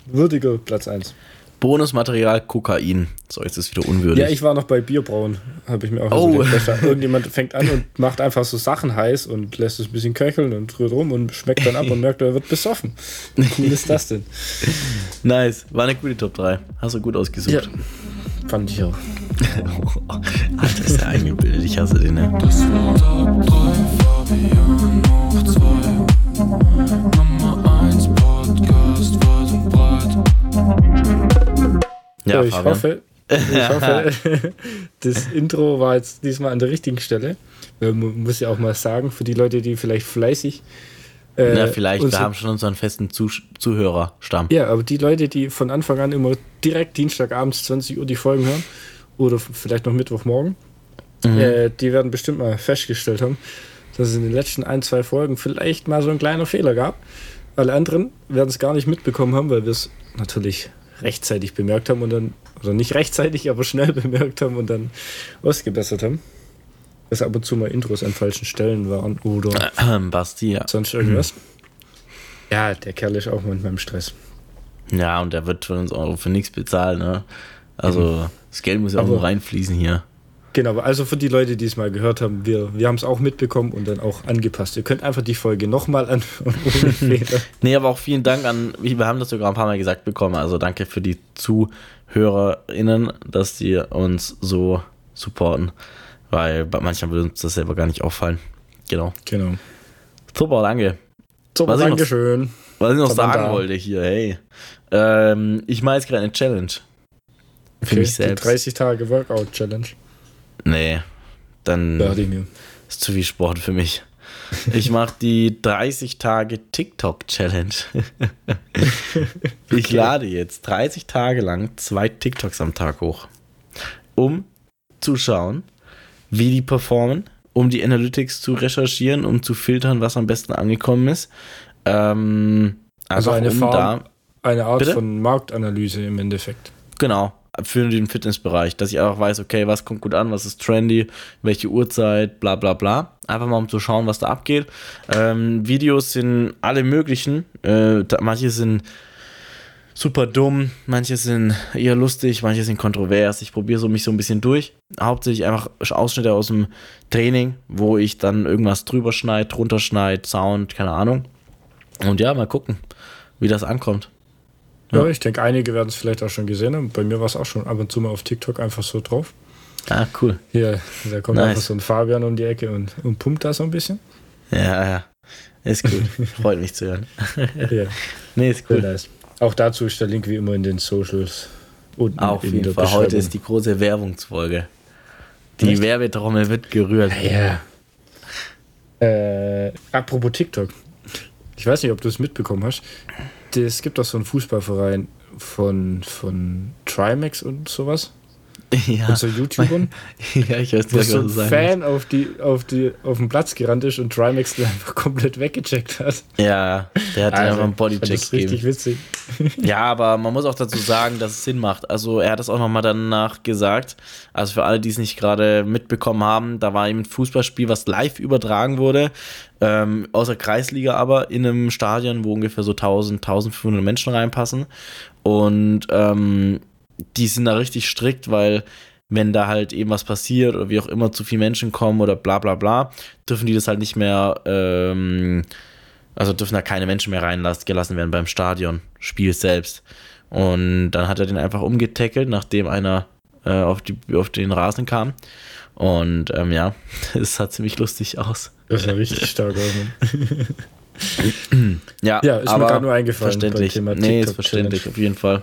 S3: würdiger Platz 1.
S2: Bonusmaterial Kokain. So, jetzt ist es wieder unwürdig.
S3: Ja, ich war noch bei Bierbrauen, habe ich mir auch
S2: Oh.
S3: gedacht, da Irgendjemand fängt an und macht einfach so Sachen heiß und lässt es ein bisschen köcheln und rührt rum und schmeckt dann ab und merkt, er wird besoffen. Wie cool ist das denn?
S2: nice. War eine gute Top 3. Hast du gut ausgesucht.
S3: fand ich auch.
S2: Alter, ist der eingebildet. Ich hasse den, ne?
S1: Das war Top 3, Fabian hoch 2.
S3: Ja, ich
S2: Fabian.
S3: hoffe, ich hoffe, das Intro war jetzt diesmal an der richtigen Stelle. Äh, Man muss ja auch mal sagen, für die Leute, die vielleicht fleißig. äh,
S2: Ja, vielleicht. Wir haben schon unseren festen Zuh- Zuhörerstamm.
S3: Ja, aber die Leute, die von Anfang an immer direkt Dienstagabends 20 Uhr die Folgen hören, oder vielleicht noch Mittwochmorgen,
S2: Mhm.
S3: äh, die werden bestimmt mal festgestellt haben, dass es in den letzten ein, zwei Folgen vielleicht mal so ein kleiner Fehler gab. Alle anderen werden es gar nicht mitbekommen haben, weil wir es natürlich rechtzeitig bemerkt haben und dann, oder nicht rechtzeitig, aber schnell bemerkt haben und dann ausgebessert haben. Dass ab und zu mal Intros an falschen Stellen waren oder
S2: Basti, ja.
S3: sonst irgendwas. Ja, der Kerl ist auch manchmal im Stress.
S2: Ja, und der wird von uns auch für nichts bezahlen, ne? Also, das Geld muss ja auch
S3: Aber-
S2: nur reinfließen hier.
S3: Genau, also für die Leute, die es mal gehört haben, wir, wir haben es auch mitbekommen und dann auch angepasst. Ihr könnt einfach die Folge nochmal anhören.
S2: Nee, aber auch vielen Dank an, wir haben das sogar ein paar Mal gesagt bekommen, also danke für die ZuhörerInnen, dass die uns so supporten, weil bei manchen würde uns das selber gar nicht auffallen. Genau.
S3: Genau.
S2: Super, danke.
S3: So,
S2: Was ich noch-
S3: Dankeschön.
S2: Was ich noch
S3: Verdammt
S2: sagen
S3: da.
S2: wollte hier, hey. Ähm, ich mache jetzt gerade eine Challenge. Für mich
S3: die
S2: selbst.
S3: 30 Tage Workout Challenge.
S2: Nee, dann
S3: mir.
S2: ist zu viel Sport für mich. Ich mache die 30 Tage TikTok Challenge. Ich lade jetzt 30 Tage lang zwei TikToks am Tag hoch, um zu schauen, wie die performen, um die Analytics zu recherchieren, um zu filtern, was am besten angekommen ist. Ähm,
S3: Also eine
S2: um
S3: Farm- Eine Art
S2: Bitte?
S3: von Marktanalyse im Endeffekt.
S2: Genau, für den Fitnessbereich, dass ich einfach weiß, okay, was kommt gut an, was ist trendy, welche Uhrzeit, bla bla bla. Einfach mal um zu schauen, was da abgeht. Ähm, Videos sind alle möglichen. Äh, manche sind super dumm, manche sind eher lustig, manche sind kontrovers. Ich probiere so mich so ein bisschen durch. Hauptsächlich einfach Ausschnitte aus dem Training, wo ich dann irgendwas drüber schneide, drunter schneide, Sound, keine Ahnung. Und ja, mal gucken, wie das ankommt.
S3: Ja,
S2: Ja.
S3: ich denke, einige werden es vielleicht auch schon gesehen haben. Bei mir war es auch schon ab und zu mal auf TikTok einfach so drauf.
S2: Ah, cool.
S3: Hier, da kommt
S2: Nice.
S3: einfach so ein Fabian um die Ecke und, und pumpt da so ein bisschen.
S2: Ja, ja. Ist gut. Freut mich zu hören.
S3: Ja,
S2: Nee, ist
S3: cool.
S2: cool.
S3: nice. Auch dazu ist der Link wie immer in den Socials. Unten
S2: Auf
S3: in
S2: jeden
S3: der
S2: Fall. Heute ist die große Werbungsfolge. Die
S3: Echt?
S2: Werbetrommel wird gerührt.
S3: Ja. Äh, apropos TikTok. Ich weiß nicht, ob du es mitbekommen hast. Es gibt doch so einen Fußballverein von, von Trimax und sowas.
S2: Ja,
S3: Und so YouTubern.
S2: ja ich weiß nicht,
S3: so ein Fan auf, die, auf, die, auf den Platz gerannt ist und Trimax den einfach komplett weggecheckt hat.
S2: Ja, der hat dir einfach einen
S3: fand das
S2: Bodycheck
S3: richtig
S2: gegeben.
S3: witzig.
S2: Ja, aber man muss auch dazu sagen, dass es Sinn macht. Also er hat das auch nochmal danach gesagt. Also für alle, die es nicht gerade mitbekommen haben, da war eben ein Fußballspiel, was live übertragen wurde. Ähm, außer Kreisliga aber in einem Stadion, wo ungefähr so 1000, 1500 Menschen reinpassen. Und ähm, die sind da richtig strikt, weil wenn da halt eben was passiert oder wie auch immer zu viele Menschen kommen oder bla bla bla, dürfen die das halt nicht mehr, ähm, also dürfen da keine Menschen mehr reingelassen werden beim Stadionspiel selbst. Und dann hat er den einfach umgetackelt, nachdem einer äh, auf, die, auf den Rasen kam. Und ähm, ja, es sah ziemlich lustig aus.
S3: Das war richtig stark. Mann.
S2: Ja,
S3: Ja, ist mir
S2: aber
S3: gerade nur eingefallen.
S2: verständlich.
S3: beim Thema
S2: Nee, ist verständlich, auf jeden Fall.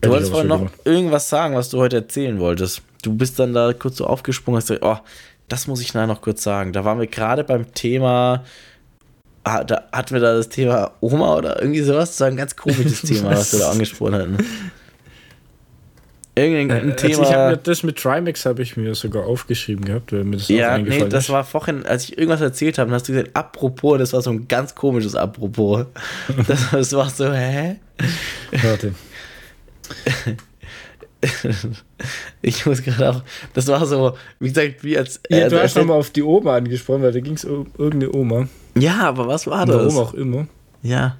S2: Du wolltest
S3: ich
S2: vorhin noch
S3: gemacht.
S2: irgendwas sagen, was du heute erzählen wolltest. Du bist dann da kurz so aufgesprungen und hast gesagt, oh, das muss ich nachher noch kurz sagen. Da waren wir gerade beim Thema, ah, da hatten wir da das Thema Oma oder irgendwie sowas. Das war ein ganz komisches Thema, was wir da angesprochen hatten. Irgendein
S3: Äh, also ich habe
S2: Thema.
S3: mir das mit Trimax habe ich mir sogar aufgeschrieben gehabt, weil mir das auch
S2: ja,
S3: eingefallen
S2: nee, das
S3: ist.
S2: war vorhin, als ich irgendwas erzählt habe, dann hast du gesagt, apropos, das war so ein ganz komisches Apropos. Das, das war so, hä?
S3: Warte.
S2: Ich muss gerade auch, das war so, wie gesagt, wie als.
S3: Ja,
S2: äh,
S3: du hast
S2: erzählt-
S3: nochmal auf die Oma angesprochen, weil da ging es um irgendeine Oma.
S2: ja, aber was war
S3: Warum
S2: das?
S3: auch immer.
S2: Ja.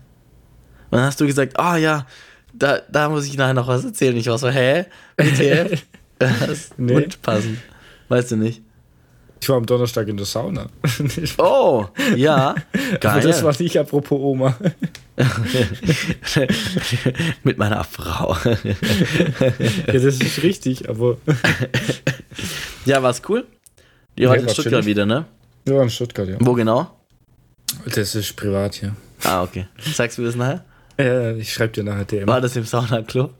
S2: Und dann hast du gesagt, ah ja, da, da muss ich nachher noch was erzählen. Ich war so, hä? WTF? Das
S3: Nee.
S2: Und passen. Weißt du nicht?
S3: Ich war am Donnerstag in der Sauna.
S2: Oh, ja.
S3: Aber
S2: Geil.
S3: das war nicht apropos Oma.
S2: Mit meiner Frau.
S3: Ja, das ist richtig, aber
S2: ja, war's cool? Ihr
S3: Ja,
S2: wart in
S3: war
S2: Stuttgart wieder, ne?
S3: wir waren in Stuttgart, ja.
S2: Wo genau?
S3: Das ist privat hier.
S2: Ah, okay. Sagst du das nachher?
S3: Ja, ich schreibe dir nachher DM.
S2: War das im Sauna-Club?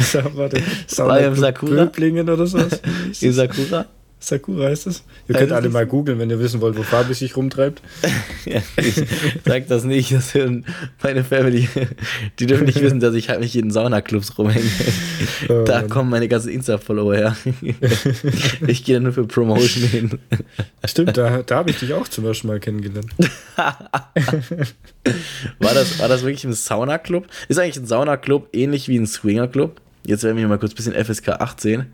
S3: Sa- Warte,
S2: War im Sakura?
S3: Böblingen oder sowas.
S2: In Sakura?
S3: Sakura heißt es. Ihr
S2: Ja,
S3: könnt
S2: das
S3: alle mal googeln, wenn ihr wissen wollt, wo Fabi sich rumtreibt.
S2: Ja, ich sag das nicht, das hören meine Family. Die dürfen nicht wissen, dass ich halt mich in Saunaclubs rumhänge.
S3: Oh,
S2: Da
S3: Mann.
S2: kommen meine ganzen Insta-Follower her. Ich gehe da nur für Promotion hin.
S3: Stimmt, da, da habe ich dich auch zum ersten Mal kennengelernt.
S2: War das, war das wirklich ein Saunaclub? Ist eigentlich ein Saunaclub ähnlich wie ein Swingerclub? Jetzt werden wir mal kurz ein bisschen FSK 18.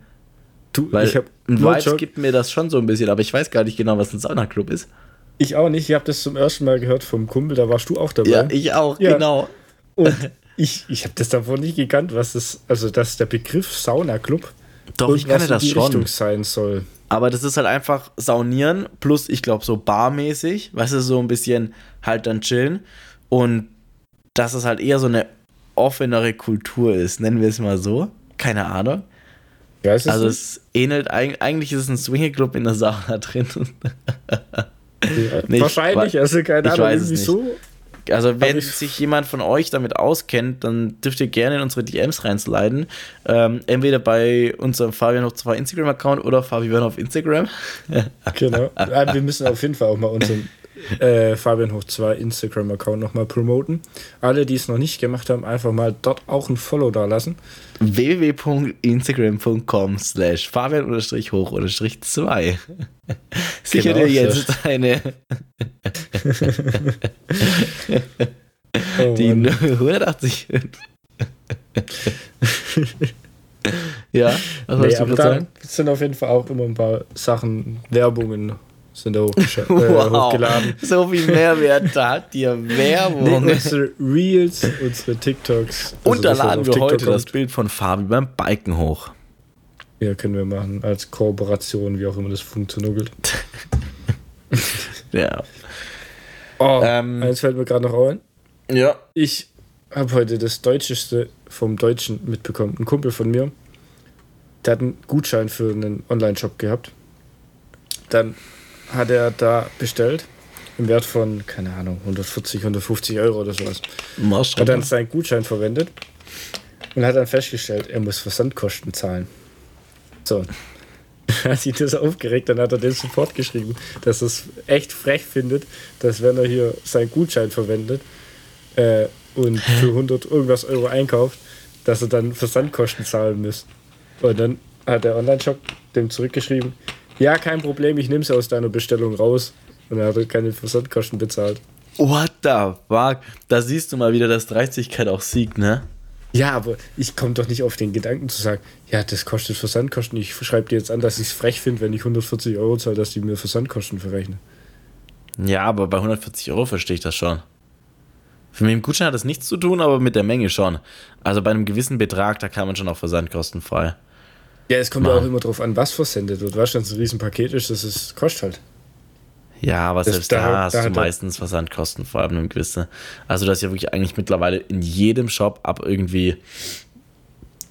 S3: Du,
S2: Weil
S3: ich habe
S2: Vibes gibt mir das schon so ein bisschen, aber ich weiß gar nicht genau, was ein Saunaclub ist.
S3: Ich auch nicht. Ich habe das zum ersten Mal gehört vom Kumpel, da warst du auch dabei.
S2: Ja, ich auch,
S3: Ja.
S2: genau.
S3: Und ich, ich habe das davor nicht gekannt, was das, also dass der Begriff Sauna-Club
S2: Doch, ich kannte das schon.
S3: Richtung sein soll.
S2: Aber das ist halt einfach saunieren plus, ich glaube, so barmäßig, weißt du, so ein bisschen halt dann chillen. Und dass es halt eher so eine offenere Kultur ist, nennen wir es mal so. Keine Ahnung.
S3: Es
S2: Also
S3: nicht?
S2: es ähnelt, eig- eigentlich ist es ein Swingerclub in der Sauna drin. Nee, ich
S3: Wahrscheinlich,
S2: wei-
S3: also keine
S2: ich
S3: Ahnung,
S2: weiß
S3: irgendwie
S2: nicht.
S3: so.
S2: Also wenn
S3: ich-
S2: sich jemand von euch damit auskennt, dann dürft ihr gerne in unsere DMs reinsliden. Ähm, entweder bei unserem Fabian auf zwei Instagram-Account oder Fabian auf Instagram.
S3: Genau. Wir müssen auf jeden Fall auch mal unseren äh, Fabian Hoch 2 Instagram-Account nochmal promoten. Alle, die es noch nicht gemacht haben, einfach mal dort auch ein Follow da lassen.
S2: www.instagram.com slash fabian-hoch-2 Sicher
S3: Genau,
S2: dir jetzt
S3: sehr-
S2: eine
S3: Oh,
S2: die
S3: Mann.
S2: 180 Ja, was
S3: nee,
S2: du
S3: aber da
S2: sagen?
S3: sind auf jeden Fall auch immer ein paar Sachen, Werbungen sind da hochgescha- äh,
S2: Wow,
S3: hochgeladen.
S2: so viel Mehrwert, da hat dir
S3: Nee,
S2: Werbung.
S3: unsere Reels, unsere TikToks. also
S2: Und da
S3: das,
S2: laden wir
S3: TikTok
S2: heute das
S3: kommt.
S2: Bild von Fabi beim Biken hoch.
S3: Ja, können wir machen, als Kooperation, wie auch immer das funktioniert.
S2: Ja.
S3: Oh,
S2: Ähm,
S3: eins fällt mir gerade noch ein.
S2: Ja.
S3: Ich habe heute das Deutscheste vom Deutschen mitbekommen. Ein Kumpel von mir, der hat einen Gutschein für einen Online-Shop gehabt. Dann hat er da bestellt, im Wert von, keine Ahnung, 140, 150 Euro oder sowas. Hat dann seinen Gutschein verwendet und hat dann festgestellt, er muss Versandkosten zahlen. So. Hat sich das aufgeregt, dann hat er den Support geschrieben, dass er es echt frech findet, dass wenn er hier seinen Gutschein verwendet äh, und für 100 irgendwas Euro einkauft, dass er dann Versandkosten zahlen muss. Und dann hat der Online-Shop dem zurückgeschrieben, ja, kein Problem, ich nehme sie aus deiner Bestellung raus. Und er hat er keine Versandkosten bezahlt.
S2: What the fuck? Da siehst du mal wieder, dass Dreistigkeit auch siegt, ne?
S3: Ja, aber ich komme doch nicht auf den Gedanken zu sagen, ja, das kostet Versandkosten. Ich schreibe dir jetzt an, dass ich es frech finde, wenn ich 140 Euro zahle, dass die mir Versandkosten verrechnen.
S2: Ja, aber bei 140 Euro verstehe ich das schon. Für mich im Gutschein hat das nichts zu tun, aber mit der Menge schon. Also bei einem gewissen Betrag, da kann man schon auch versandkostenfrei.
S3: Ja, es kommt ja auch immer drauf an, was versendet wird. Weißt du, wenn es ein Riesenpaket ist, das ist, kostet halt.
S2: Ja, aber
S3: Das-
S2: selbst
S3: da-
S2: da,
S3: da
S2: hast du
S3: hat er-
S2: meistens Versandkosten vor allem im gewissen. Also das ist ja wirklich eigentlich mittlerweile in jedem Shop ab irgendwie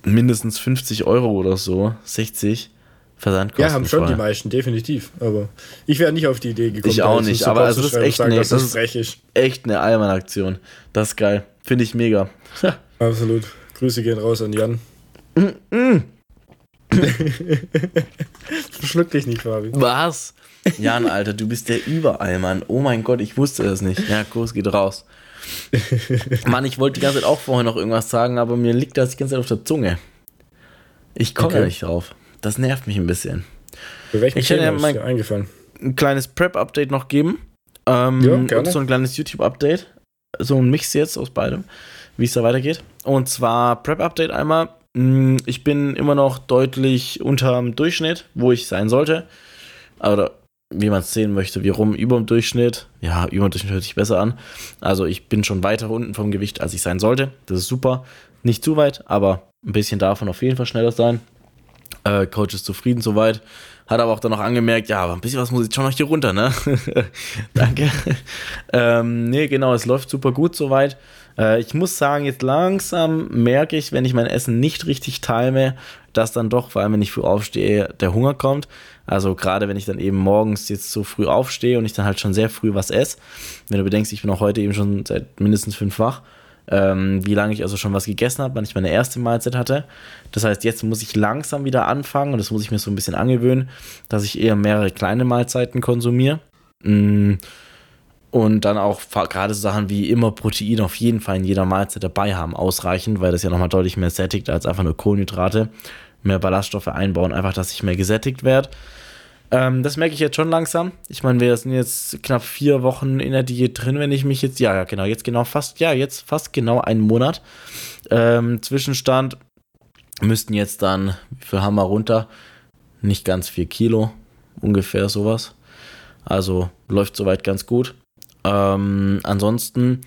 S2: mindestens 50 Euro oder so, 60 Versandkosten.
S3: Ja, haben schon
S2: frei.
S3: die meisten, definitiv. Aber ich wäre nicht auf die Idee gekommen.
S2: Ich
S3: da
S2: auch nicht, aber es
S3: zu
S2: ist echt
S3: sagen,
S2: das
S3: das
S2: ist-
S3: frech.
S2: Echt eine Allmann-Aktion. Das ist geil. Finde ich mega.
S3: Absolut. Grüße gehen raus an Jan. Verschluck dich nicht, Fabi.
S2: Was? Jan, Alter, du bist der überall, Mann. Oh mein Gott, ich wusste das nicht. Ja, Kurs geht raus. Mann, ich wollte die ganze Zeit auch vorher noch irgendwas sagen, aber mir liegt das die ganze Zeit auf der Zunge. Ich komme
S3: Okay.
S2: nicht drauf. Das nervt mich ein bisschen.
S3: Für welchen
S2: Ich hätte ja mein-
S3: eingefallen?
S2: Ein kleines Prep-Update noch geben. Ähm,
S3: Ja, gerne.
S2: und so ein kleines YouTube-Update. So ein Mix jetzt aus beidem, wie es da weitergeht. Und zwar Prep-Update einmal. Mm, Ich bin immer noch deutlich unterm Durchschnitt, wo ich sein sollte. Oder wie man es sehen möchte, wie rum über dem Durchschnitt. Ja, über dem Durchschnitt hört sich besser an. Also ich bin schon weiter unten vom Gewicht, als ich sein sollte. Das ist super. Nicht zu weit, aber ein bisschen davon auf jeden Fall schneller sein. Äh, Coach ist zufrieden soweit. Hat aber auch dann noch angemerkt, ja, aber ein bisschen was muss jetzt schon noch hier runter, ne? Danke. ähm, nee, genau, es läuft super gut soweit. Äh, ich muss sagen, jetzt langsam merke ich, wenn ich mein Essen nicht richtig time, dass dann doch, vor allem wenn ich früh aufstehe, der Hunger kommt. Also gerade wenn ich dann eben morgens jetzt so früh aufstehe und ich dann halt schon sehr früh was esse. Wenn du bedenkst, ich bin auch heute eben schon seit mindestens fünf wach ähm, wie lange ich also schon was gegessen habe, wann ich meine erste Mahlzeit hatte. Das heißt, jetzt muss ich langsam wieder anfangen und das muss ich mir so ein bisschen angewöhnen, dass ich eher mehrere kleine Mahlzeiten konsumiere. Mm, Und dann auch gerade so Sachen wie immer Protein auf jeden Fall in jeder Mahlzeit dabei haben, ausreichend, weil das ja nochmal deutlich mehr sättigt als einfach nur Kohlenhydrate. Mehr Ballaststoffe einbauen, einfach, dass ich mehr gesättigt werde. Ähm, das merke ich jetzt schon langsam. Ich meine, wir sind jetzt knapp vier Wochen in der Diät drin, wenn ich mich jetzt, ja, ja, genau, jetzt genau fast, ja, jetzt fast genau einen Monat. Ähm, Zwischenstand müssten jetzt dann, wie viel haben wir runter? Nicht ganz vier Kilo, ungefähr sowas. Also läuft soweit ganz gut. Ähm, ansonsten,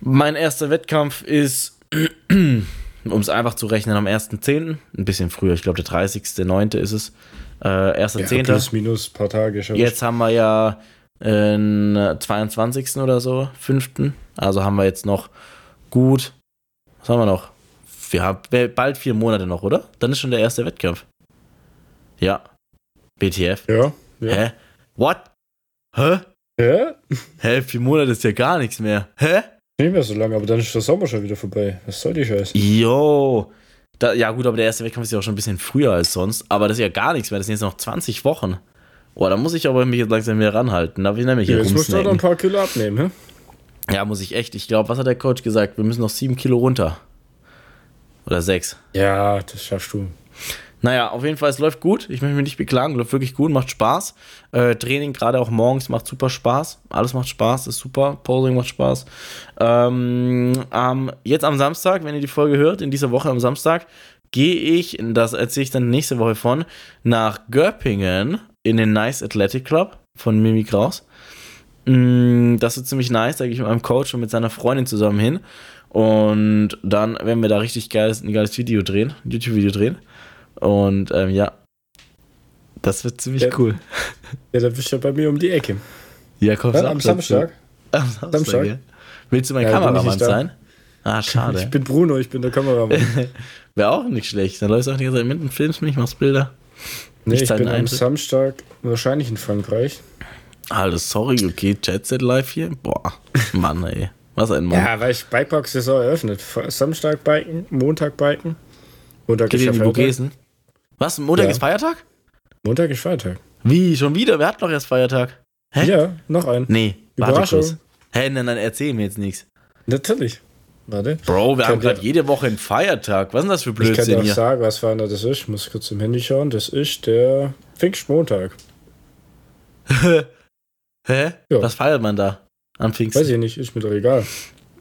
S2: mein erster Wettkampf ist, um es einfach zu rechnen, am 1.10., ein bisschen früher, ich glaube der 30.09. ist es. Äh, 1.10.
S3: Ja, plus, minus, paar Tage schon.
S2: Jetzt haben wir ja den 22. oder so, 5. Also haben wir jetzt noch gut, was haben wir noch? Wir haben bald vier Monate noch, oder? Dann ist schon der erste Wettkampf. Ja. BTF.
S3: Ja. ja.
S2: Hä? What? Hä?
S3: ja.
S2: Hä? Vier Monate ist ja gar nichts mehr. Hä?
S3: Nicht mehr so lange, aber dann ist der Sommer schon wieder vorbei. Was soll die Scheiße?
S2: Jo. Da, ja, gut, aber der erste Wettkampf ist ja auch schon ein bisschen früher als sonst. Aber das ist ja gar nichts mehr. Das sind jetzt noch 20 Wochen. Boah, da muss ich aber mich jetzt langsam wieder ranhalten. Da will ich nämlich hier
S3: Jetzt musst du noch ein paar Kilo abnehmen, hä?
S2: Ja, muss ich echt. Ich glaube, was hat der Coach gesagt? Wir müssen noch sieben Kilo runter. Oder sechs.
S3: Ja, das schaffst du.
S2: Naja, auf jeden Fall, es läuft gut. Ich möchte mich nicht beklagen. Läuft wirklich gut, macht Spaß. Äh, Training, gerade auch morgens, macht super Spaß. Alles macht Spaß, ist super. Posing macht Spaß. Ähm, ähm, jetzt am Samstag, wenn ihr die Folge hört, in dieser Woche am Samstag, gehe ich, das erzähle ich dann nächste Woche von, nach Göppingen in den Nice Athletic Club von Mimi Kraus. Mm, Das wird ziemlich nice. Da gehe ich mit meinem Coach und mit seiner Freundin zusammen hin. Und dann werden wir da richtig geiles, ein geiles Video drehen, ein YouTube-Video drehen. Und ähm, ja, das wird ziemlich
S3: Ja.
S2: cool.
S3: Ja, dann bist du ja bei mir um die Ecke.
S2: Ja, komm,
S3: Ja, am. Samstag?
S2: Am Samstag,
S3: Samstag?
S2: ja. Willst du mein
S3: Ja, ich
S2: Kameramann sein? Ah,
S3: Ich
S2: schade.
S3: bin Bruno, ich bin der Kameramann.
S2: Wäre auch nicht schlecht. Dann läufst du auch die ganze Zeit mit und filmst mich, machst Bilder.
S3: Nee,
S2: Ich
S3: ich bin am. Samstag wahrscheinlich in Frankreich.
S2: Alter, sorry, okay, Jet Set live hier. Boah, Mann, ey. Was ein Mann.
S3: Ja, weil ich Bikepark-Saison eröffnet. Samstag biken, Montag biken. Montag
S2: Geht ihr in die. Vogesen? Was? Montag
S3: Ja.
S2: ist Feiertag?
S3: Montag ist Feiertag.
S2: Wie? Schon wieder? Wer hat noch erst Feiertag? Hä?
S3: Ja, noch ein.
S2: Nee, warte
S3: Überraschung.
S2: kurz. Hä, nein, nein, erzähl mir jetzt nichts.
S3: Natürlich. Warte.
S2: Bro, wir haben gerade jede Woche einen Feiertag. Was ist denn das für
S3: Ich kann dir
S2: Blödsinn
S3: auch sagen, was für einer das ist. Ich muss kurz im Handy schauen. Das ist der Pfingstmontag.
S2: Hä?
S3: Ja.
S2: Was feiert man da? Am Pfingsten?
S3: Weiß ich nicht, ist mir doch egal.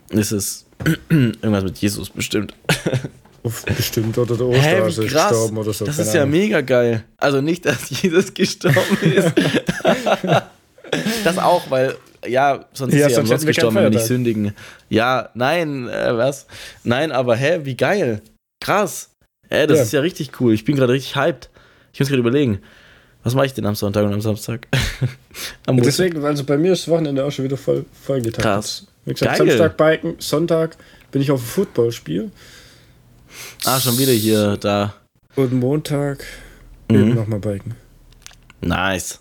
S2: Ist es irgendwas mit Jesus bestimmt.
S3: Bestimmt oder der Osterhase ist gestorben oder so.
S2: Das ist ja
S3: Ahnung.
S2: mega geil. Also nicht, dass Jesus gestorben ist. das auch, weil, ja, sonst
S3: Ja,
S2: ist er ja
S3: sonst
S2: gestorben, wenn
S3: Feiertag.
S2: sündigen. Ja, nein, äh, was? Nein, aber hä, wie geil. Krass. Hä, das
S3: Ja.
S2: ist ja richtig cool. Ich bin gerade richtig hyped. Ich muss gerade überlegen. Was mache ich denn am Sonntag und am Samstag? am Montag.
S3: Deswegen, also bei mir ist das Wochenende auch schon wieder voll, voll getaktet.
S2: Krass.
S3: Wie gesagt,
S2: Geil.
S3: Samstag biken, Sonntag bin ich auf dem Footballspiel
S2: Ah, schon wieder hier, da.
S3: und Montag
S2: Mhm.
S3: eben nochmal biken.
S2: Nice.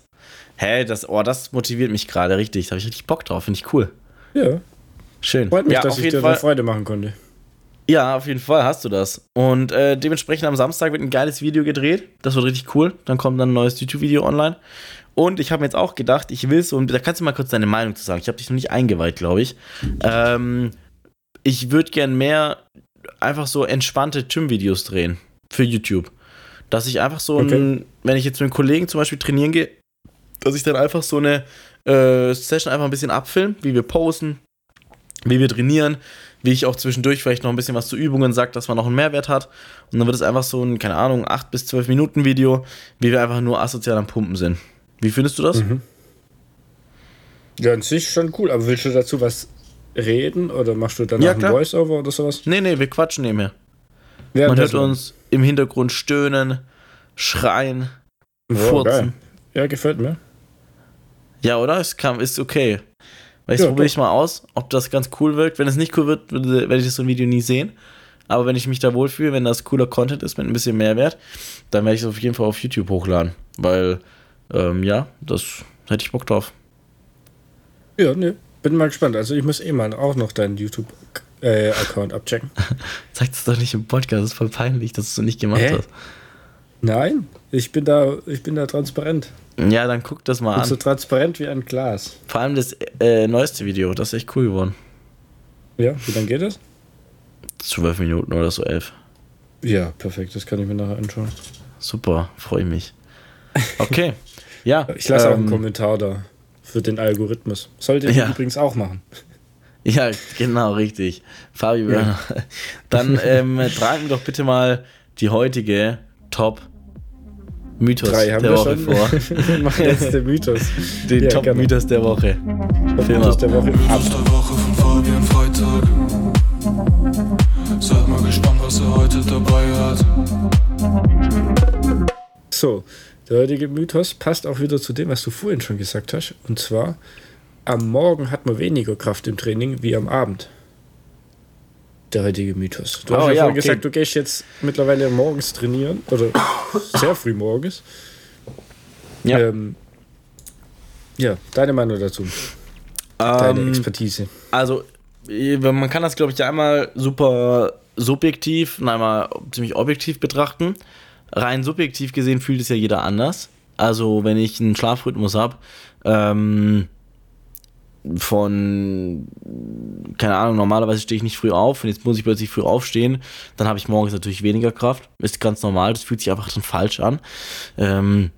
S2: Hä, das, oh, das motiviert mich gerade richtig. Da habe ich richtig Bock drauf. Finde ich cool.
S3: Ja,
S2: Schön.
S3: freut mich,
S2: ja,
S3: dass ich dir
S2: Fall.
S3: eine Freude machen konnte.
S2: Ja, auf jeden Fall hast du das. Und äh, dementsprechend am Samstag wird ein geiles Video gedreht. Das wird richtig cool. Dann kommt dann ein neues YouTube-Video online. Und ich habe mir jetzt auch gedacht, ich will so, und da kannst du mal kurz deine Meinung zu sagen. Ich habe dich noch nicht eingeweiht, glaube ich. Ähm, ich würde gern mehr einfach so entspannte Gym-Videos drehen für YouTube. Dass ich einfach so,
S3: Okay.
S2: ein, wenn ich jetzt mit einem Kollegen zum Beispiel trainieren gehe, dass ich dann einfach so eine äh, Session einfach ein bisschen abfilm, wie wir posen, wie wir trainieren, wie ich auch zwischendurch vielleicht noch ein bisschen was zu Übungen sage, dass man noch einen Mehrwert hat. Und dann wird es einfach so ein, keine Ahnung, 8 bis 12 Minuten Video, wie wir einfach nur asozial am Pumpen sind. Wie findest du das?
S3: Mhm. Ja, an sich schon cool. Aber willst du dazu was reden oder machst du danach
S2: Ja,
S3: ein. Voice-Over oder sowas?
S2: Nee, nee, wir quatschen nebenher.
S3: Ja,
S2: Man hört uns im Hintergrund stöhnen, schreien,
S3: Oh,
S2: furzen.
S3: geil. Ja, gefällt mir.
S2: Ja, oder? Es kam, ist okay. Weil ich
S3: Ja,
S2: probiere ich mal aus, ob das ganz cool wirkt. Wenn es nicht cool wird, werde ich das so ein Video nie sehen. Aber wenn ich mich da wohlfühle, wenn das cooler Content ist mit ein bisschen Mehrwert, dann werde ich es auf jeden Fall auf YouTube hochladen. Weil, ähm, ja, das hätte ich Bock drauf.
S3: Ja, ne. Bin mal gespannt. Also ich muss eh mal auch noch deinen YouTube-Account abchecken.
S2: Sag das doch nicht im Podcast, das ist voll peinlich, dass du es nicht gemacht
S3: Hä?
S2: hast.
S3: Nein, ich bin da, ich bin da transparent.
S2: Ja, dann guck das mal
S3: Bin so
S2: an.
S3: transparent wie ein Glas.
S2: Vor allem das äh, neueste Video, das ist echt cool geworden.
S3: Ja, wie lange geht das?
S2: Zwölf Minuten oder so, elf.
S3: Ja, perfekt. Das kann ich mir nachher anschauen.
S2: Super, freue mich. Okay, ja.
S3: Ich lasse auch
S2: ähm,
S3: einen Kommentar da für den Algorithmus. Sollte ich
S2: Ja.
S3: übrigens auch machen.
S2: Ja, genau, richtig. Fabi
S3: Ja.
S2: Dann ähm, tragen wir doch bitte mal die heutige Top-Mythos
S3: Drei haben
S2: der
S3: wir
S2: Woche
S3: schon.
S2: vor.
S3: machen jetzt den Mythos.
S2: Den
S3: Ja,
S2: Top-Mythos der Woche.
S3: genau.
S2: Film
S3: Mythos der Woche. Ab.
S1: Mythos der Woche von Fabian Freitag. Seid mal gespannt, was er heute dabei hat.
S3: So, der heutige Mythos passt auch wieder zu dem, was du vorhin schon gesagt hast. Und zwar, am Morgen hat man weniger Kraft im Training wie am Abend. Der heutige Mythos. Du
S2: Oh,
S3: hast ja,
S2: ja,
S3: vorhin
S2: okay.
S3: gesagt, du gehst jetzt mittlerweile morgens trainieren. Oder sehr früh morgens.
S2: Ja.
S3: Ähm, ja, deine Meinung dazu. Deine
S2: Ähm,
S3: Expertise.
S2: also, äh, man kann das, glaube ich, ja einmal super subjektiv und einmal ziemlich objektiv betrachten. Rein subjektiv gesehen fühlt es ja jeder anders. Also, wenn ich einen Schlafrhythmus habe, ähm, von, keine Ahnung, normalerweise stehe ich nicht früh auf und jetzt muss ich plötzlich früh aufstehen, dann habe ich morgens natürlich weniger Kraft. Ist ganz normal, das fühlt sich einfach dann falsch an. Ähm,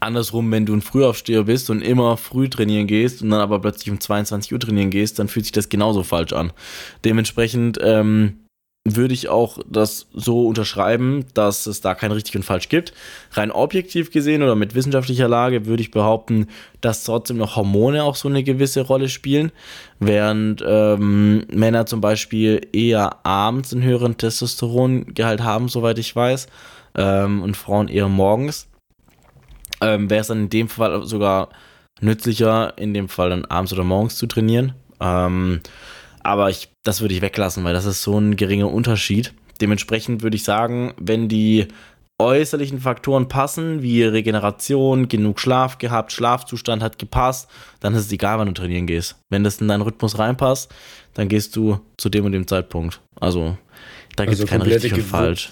S2: andersrum, wenn du ein Frühaufsteher bist und immer früh trainieren gehst und dann aber plötzlich um 22 Uhr trainieren gehst, dann fühlt sich das genauso falsch an. Dementsprechend ähm, würde ich auch das so unterschreiben, dass es da kein richtig und falsch gibt. Rein objektiv gesehen oder mit wissenschaftlicher Lage würde ich behaupten, dass trotzdem noch Hormone auch so eine gewisse Rolle spielen, während ähm, Männer zum Beispiel eher abends einen höheren Testosterongehalt haben, soweit ich weiß, ähm, und Frauen eher morgens. Ähm, Wäre es dann in dem Fall sogar nützlicher, in dem Fall dann abends oder morgens zu trainieren. Ähm, aber ich, das würde ich weglassen, weil das ist so ein geringer Unterschied. Dementsprechend würde ich sagen, wenn die äußerlichen Faktoren passen, wie Regeneration, genug Schlaf gehabt, Schlafzustand hat gepasst, dann ist es egal, wann du trainieren gehst. Wenn das in deinen Rhythmus reinpasst, dann gehst du zu dem und dem Zeitpunkt. Also da gibt es
S3: Also
S2: kein richtig und falsch.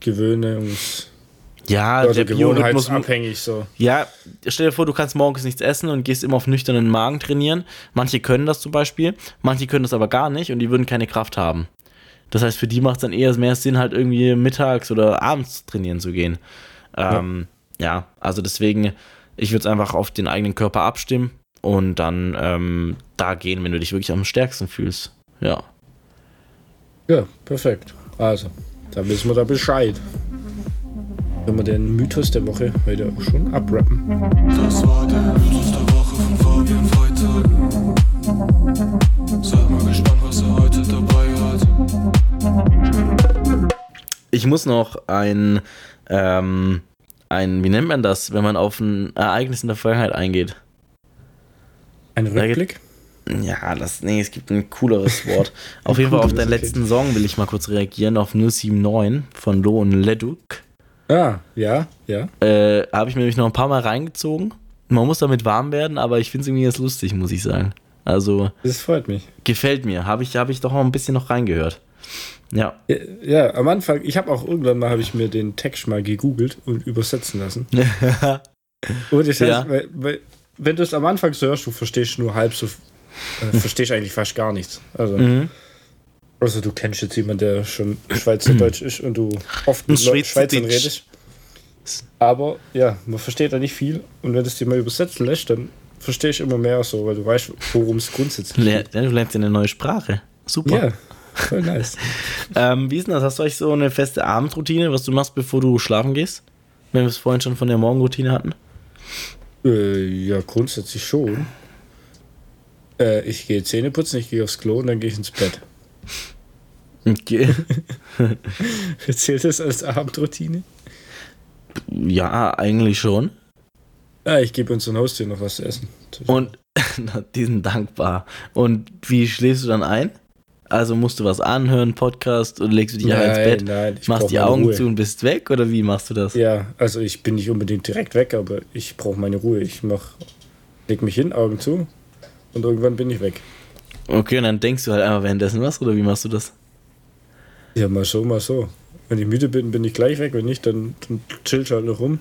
S3: Gewöhnungs-
S2: Ja,
S3: oder
S2: der Biorhythmus
S3: gewohnheitsabhängig so.
S2: ja, stell dir vor, du kannst morgens nichts essen und gehst immer auf nüchternen Magen trainieren. Manche können das zum Beispiel, manche können das aber gar nicht und die würden keine Kraft haben. Das heißt, für die macht es dann eher mehr Sinn, halt irgendwie mittags oder abends trainieren zu gehen. Ähm, ja. also deswegen, ich würde es einfach auf den eigenen Körper abstimmen und dann ähm, da gehen, wenn du dich wirklich am stärksten fühlst. Ja.
S3: Ja, perfekt. Also, da wissen wir da Bescheid. Wenn wir den Mythos der Woche heute auch schon abrappen.
S1: Das war der Mythos der Woche von Fabian Freitag. Seid mal gespannt, was er heute dabei hat.
S2: Ich muss noch ein, ähm, ein, wie nennt man das, wenn man auf ein Ereignis in der Vergangenheit eingeht?
S3: Ein Rückblick.
S2: Ja, das, nee, es gibt ein cooleres Wort. Auf jeden Fall auf deinen
S3: okay.
S2: letzten Song will ich mal kurz reagieren, auf 079 von Lo und Leduc.
S3: Ah, ja, ja.
S2: Äh, Habe ich mir nämlich noch ein paar Mal reingezogen. Man muss damit warm werden, aber ich finde es irgendwie ganz lustig, muss ich sagen. Also,
S3: Das freut mich.
S2: gefällt mir. Habe ich, hab ich doch noch ein bisschen noch reingehört. Ja.
S3: Ja, ja, am Anfang, ich habe auch irgendwann mal, habe ich mir den Text mal gegoogelt und übersetzen lassen. Und ich
S2: Ja.
S3: heißt, weil, weil, wenn du es am Anfang so hörst, du verstehst nur halb so, äh, verstehst eigentlich fast gar nichts. Also,
S2: mhm.
S3: Also du kennst jetzt jemanden, der schon Schweizerdeutsch ist und du oft mit Schweizern redest. Aber ja, man versteht da nicht viel und wenn du es dir mal übersetzen lässt, dann verstehe ich immer mehr so, weil du weißt, worum es grundsätzlich geht.
S2: Du lernst ja eine neue Sprache. Super.
S3: Ja, voll nice.
S2: Ähm, wie ist denn das? Hast du euch so eine feste Abendroutine, was du machst, bevor du schlafen gehst? Wenn wir es vorhin schon von der Morgenroutine hatten.
S3: Äh, ja, grundsätzlich schon. Äh, ich gehe Zähne putzen, ich gehe aufs Klo und dann gehe ich ins Bett.
S2: Okay.
S3: Zählt das als Abendroutine?
S2: ja, eigentlich schon.
S3: Ja, ich gebe unserem Haustier noch was zu essen.
S2: Und na, die sind dankbar. Und wie schläfst du dann ein? Also musst du was anhören, Podcast und legst du dich einfach ins Bett,
S3: nein, ich
S2: machst die Augen
S3: Ruhe.
S2: zu und bist weg oder wie machst du das?
S3: Ja, also ich bin nicht unbedingt direkt weg, aber ich brauche meine Ruhe. Ich mach, leg mich hin, Augen zu und irgendwann bin ich weg.
S2: Okay, und dann denkst du halt einfach währenddessen was oder wie machst du das?
S3: Ja, mal so, mal so. Wenn ich müde bin, bin ich gleich weg. Wenn nicht, dann, dann chillst du halt noch rum.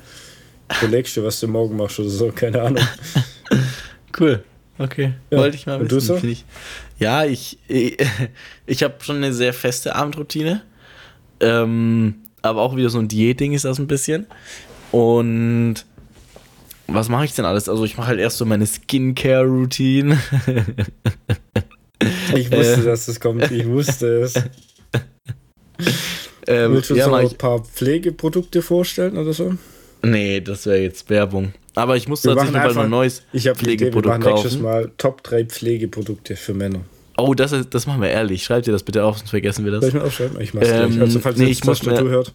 S3: Überlegst dir, was du morgen machst oder so, keine Ahnung.
S2: Cool. Okay.
S3: Ja.
S2: Wollte ich mal
S3: Und du
S2: wissen.
S3: so?
S2: Ich, ja, ich, ich, ich habe schon eine sehr feste Abendroutine. Ähm, aber auch wieder so ein Diätding ist das ein bisschen. Und was mache ich denn alles? Also ich mache halt erst so meine Skincare-Routine.
S3: Ich wusste,
S2: Äh.
S3: dass das kommt. Ich wusste es.
S2: ähm,
S3: Willst du uns
S2: ja,
S3: noch
S2: mach
S3: ein paar Pflegeprodukte vorstellen oder so?
S2: nee, das wäre jetzt Werbung. Aber ich muss tatsächlich noch ein neues
S3: Ich habe die Idee, wir
S2: Pflegeprodukt
S3: machen nächstes
S2: kaufen.
S3: Mal Top 3 Pflegeprodukte für Männer.
S2: Oh, das, ist, das machen wir ehrlich. Schreibt ihr das bitte auf, sonst vergessen wir das.
S3: Soll ich mir aufschreiben? Ich mach's
S2: Ähm,
S3: gleich. Also falls
S2: nee,
S3: ihr
S2: ich muss mir-
S3: hört.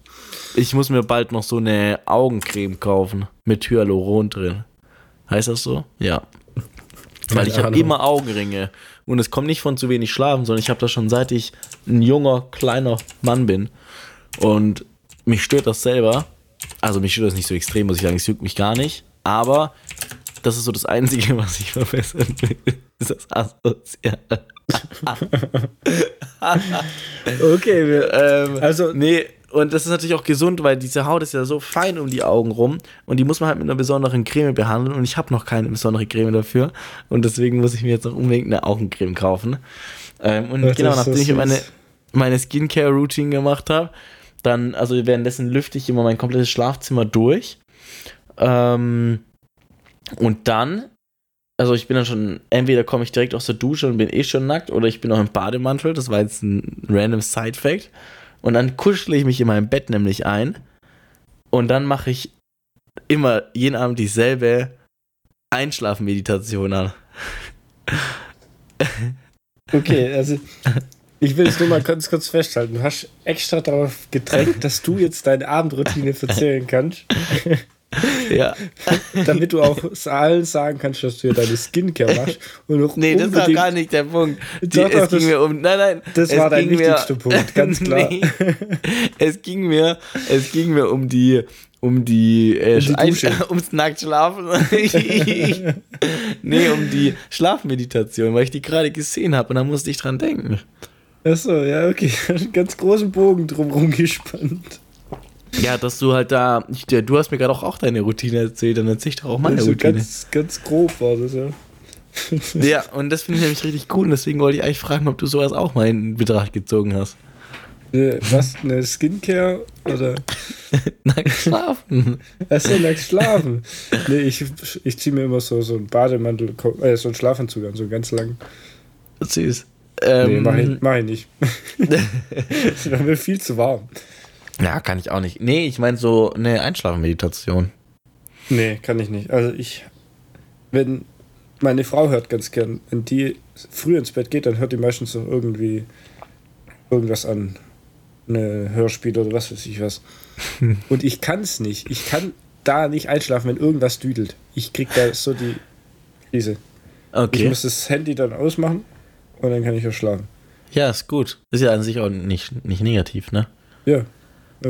S2: Ich muss mir bald noch so eine Augencreme kaufen mit Hyaluron drin. Heißt das so? Ja. Weil ich habe immer Augenringe. Und es kommt nicht von zu wenig Schlafen, sondern ich habe das schon seit ich ein junger, kleiner Mann bin. Und mich stört das selber. Also mich stört das nicht so extrem, muss ich sagen. Es juckt mich gar nicht. Aber das ist so das Einzige, was ich verbessern will. Ist das asozial.
S3: Okay, wir,
S2: Ähm,
S3: Also-
S2: nee, und das ist natürlich auch gesund, weil diese Haut ist ja so fein um die Augen rum und die muss man halt mit einer besonderen Creme behandeln und ich habe noch keine besondere Creme dafür und deswegen muss ich mir jetzt noch unbedingt eine Augencreme kaufen. Ähm, und
S3: Das
S2: genau,
S3: ist so
S2: nachdem ich meine, meine Skincare-Routine gemacht habe, dann, also währenddessen lüfte ich immer mein komplettes Schlafzimmer durch. Ähm, und dann, also ich bin dann schon, entweder komme ich direkt aus der Dusche und bin eh schon nackt oder ich bin noch im Bademantel, das war jetzt ein random Side-Fact. Und dann kuschle ich mich in meinem Bett nämlich ein und dann mache ich immer jeden Abend dieselbe Einschlafmeditation an.
S3: okay, also ich will es nur mal ganz kurz festhalten. Du hast extra darauf gedrängt, dass du jetzt deine Abendroutine erzählen kannst,
S2: Ja.
S3: damit du auch allen sagen kannst, dass du ja deine Skincare machst. Und auch
S2: Nee, das war gar nicht der Punkt. Die,
S3: Doch, doch,
S2: es ging
S3: das-
S2: mir um. Nein, nein.
S3: das war dein wichtigster Punkt, ganz klar.
S2: Nee, es ging mir, es ging mir um die, um die, äh,
S3: Um die
S2: Ein- ums Nacktschlafen. nee, um die Schlafmeditation, weil ich die gerade gesehen habe und da musste ich dran denken.
S3: Achso, ja, okay. Ganz großen Bogen drumherum gespannt.
S2: Ja, dass du halt da, ich, du hast mir gerade auch, auch deine Routine erzählt, dann erzähl ich doch auch meine
S3: Also
S2: Routine.
S3: ganz, ganz grob war das, ja.
S2: Ja, und das finde ich nämlich richtig cool und deswegen wollte ich eigentlich fragen, ob du sowas auch mal in Betracht gezogen hast.
S3: Äh, Was? Eine Skincare? Oder?
S2: Nackt schlafen.
S3: Achso, nackt schlafen. Nee, ich, ich ziehe mir immer so, so einen Bademantel, äh, so einen Schlafanzug an, so ganz lang.
S2: Süß.
S3: Nee,
S2: Ähm,
S3: mach ich, mach ich nicht. das wäre mir viel zu warm.
S2: Ja, kann ich auch nicht. Nee, ich meine so eine Einschlafmeditation.
S3: Nee, kann ich nicht. Also ich, wenn meine Frau hört ganz gern, wenn die früh ins Bett geht, dann hört die meistens so irgendwie irgendwas an. Eine Hörspiel oder was weiß ich was. Und ich kann es nicht. Ich kann da nicht einschlafen, wenn irgendwas düdelt. Ich krieg da so die Krise. Ich
S2: Okay.
S3: muss das Handy dann ausmachen und dann kann ich auch schlafen.
S2: Ja, ist gut. Ist ja an sich auch nicht, nicht negativ, ne?
S3: Ja.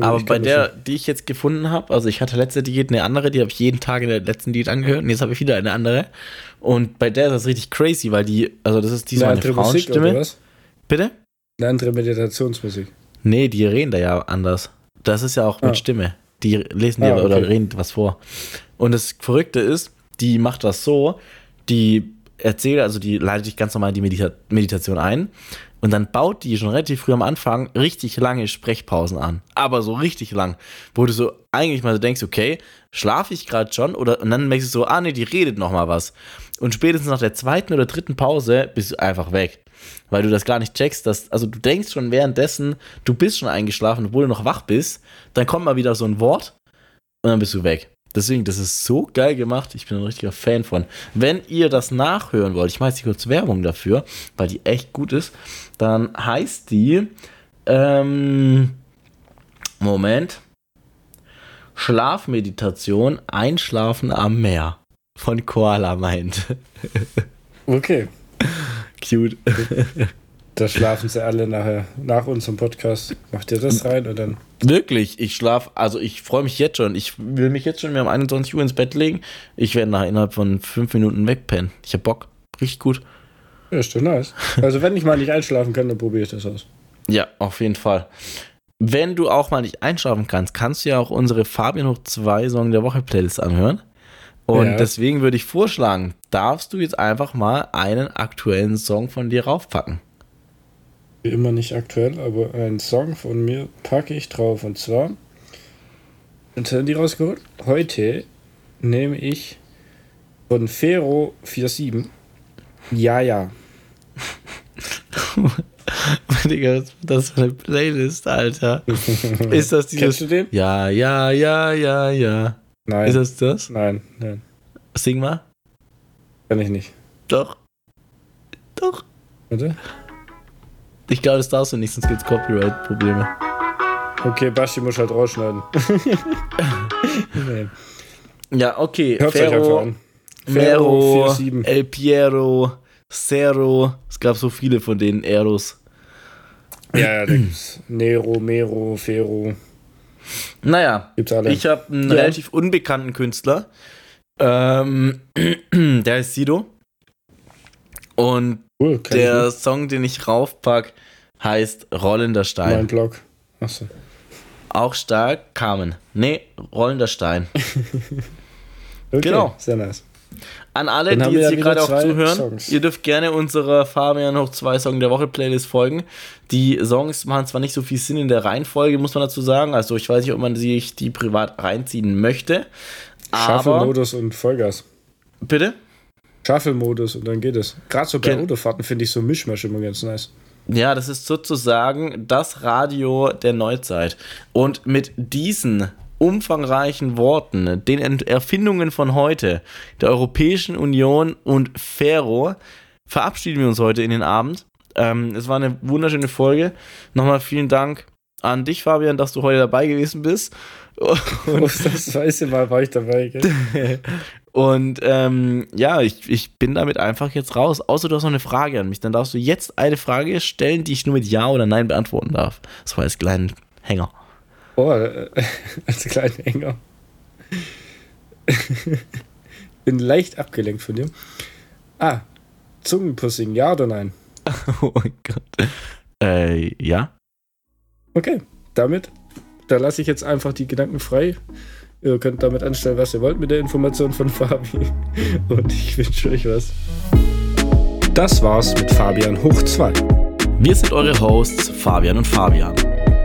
S2: Aber
S3: ich
S2: bei der, die ich jetzt gefunden habe, also ich hatte letzte Diät eine andere, die habe ich jeden Tag in der letzten Diät angehört und jetzt habe ich wieder eine andere. Und bei der ist das richtig crazy, weil die, also das ist diesmal
S3: Na,
S2: eine
S3: Musik,
S2: Frauenstimme.
S3: was?
S2: Bitte?
S3: Eine andere Meditationsmusik.
S2: Nee, die reden da ja anders. Das ist ja auch mit
S3: Ah.
S2: Stimme. Die lesen dir
S3: Ah, okay.
S2: oder reden was vor. Und das Verrückte ist, die macht das so, die erzählt, also die leitet dich ganz normal in die Medita Meditation ein und dann baut die schon relativ früh am Anfang richtig lange Sprechpausen an. Aber so richtig lang, wo du so eigentlich mal so denkst, okay, schlafe ich gerade schon? Oder und dann merkst du so, ah nee, die redet noch mal was. Und spätestens nach der zweiten oder dritten Pause bist du einfach weg. Weil du das gar nicht checkst, dass, also du denkst schon währenddessen, du bist schon eingeschlafen, obwohl du noch wach bist, dann kommt mal wieder so ein Wort und dann bist du weg. Deswegen, das ist so geil gemacht. Ich bin ein richtiger Fan von. Wenn ihr das nachhören wollt, ich mache jetzt hier kurz Werbung dafür, weil die echt gut ist, dann heißt die, ähm, Moment, Schlafmeditation, Einschlafen am Meer von Koala meint.
S3: Okay.
S2: Cute.
S3: Da schlafen sie alle nachher nach unserem Podcast. Macht ihr das rein und dann.
S2: Wirklich, ich schlafe, also ich freue mich jetzt schon. Ich will mich jetzt schon mir um 21 Uhr ins Bett legen. Ich werde nach innerhalb von fünf Minuten wegpennen. Ich hab Bock. Richtig gut.
S3: Ja, ist doch nice. Also, wenn ich mal nicht einschlafen kann, dann probiere ich das aus.
S2: Ja, auf jeden Fall. Wenn du auch mal nicht einschlafen kannst, kannst du ja auch unsere Fabian Hoch 2 Song der Woche Playlist anhören. Und
S3: Ja.
S2: deswegen würde ich vorschlagen, darfst du jetzt einfach mal einen aktuellen Song von dir raufpacken.
S3: Wie immer nicht aktuell, aber einen Song von mir packe ich drauf. Und zwar. Und Handy rausgeholt. Heute nehme ich von Fero47. Ja, ja.
S2: Digga, was ist das für eine Playlist, Alter? Ist das dieses.
S3: Kennst du den?
S2: Ja, ja, ja, ja, ja.
S3: Nein.
S2: Ist das das?
S3: Nein, nein.
S2: Sing mal.
S3: Kann ich nicht.
S2: Doch. Doch.
S3: Warte.
S2: Ich glaube, das darfst du nicht, sonst gibt's Copyright-Probleme.
S3: Okay, Basti muss halt rausschneiden.
S2: Ja, okay.
S3: Hört euch einfach
S2: Ferro,
S3: an.
S2: Mero,
S3: 47.
S2: El Piero, Cero. Es gab so viele von denen Eros.
S3: Ja, ja, da gibt's Nero, Mero, Fero.
S2: Naja,
S3: Gibt's alle.
S2: ich habe einen
S3: Ja.
S2: relativ unbekannten Künstler. Ähm, der ist Sido. Und
S3: cool,
S2: der Song, den ich raufpack, heißt Rollender. Stein.
S3: Mein Blog. Achso.
S2: Auch stark, Carmen. Nee, Rollender Stein.
S3: Okay,
S2: Genau.
S3: Sehr nice.
S2: An alle,
S3: Dann
S2: die jetzt hier gerade auch zuhören,
S3: Songs.
S2: ihr dürft gerne unserer Fabian noch zwei Song der Woche Playlist folgen. Die Songs machen zwar nicht so viel Sinn in der Reihenfolge, muss man dazu sagen. Also ich weiß nicht, ob man sich die privat reinziehen möchte.
S3: Shuffle-Modus und Vollgas.
S2: bitte?
S3: Shuffle-Modus und dann geht es. Gerade so bei Autofahrten finde ich so Mischmasch immer ganz nice.
S2: Ja, das ist sozusagen das Radio der Neuzeit. Und mit diesen umfangreichen Worten, den Erfindungen von heute, der Europäischen Union und Fero, verabschieden wir uns heute in den Abend. Ähm, es war eine wunderschöne Folge. Nochmal vielen Dank an dich, Fabian, dass du heute dabei gewesen bist.
S3: Und das weiße Mal war ich dabei. Gell?
S2: Und ähm, ja, ich, ich bin damit einfach jetzt raus. Außer du hast noch eine Frage an mich. Dann darfst du jetzt eine Frage stellen, die ich nur mit Ja oder Nein beantworten darf. Das war als kleinen Hänger.
S3: Oh, äh, als kleiner Hänger. Bin leicht abgelenkt von dir. Ah, Zungenpussing, ja oder nein?
S2: Oh mein Gott. Äh, ja.
S3: Okay, damit, da lasse ich jetzt einfach die Gedanken frei. Ihr könnt damit anstellen, was ihr wollt mit der Information von Fabi. Und ich wünsche euch was. Das war's mit Fabian hoch 2.
S2: Wir sind eure Hosts, Fabian und Fabian.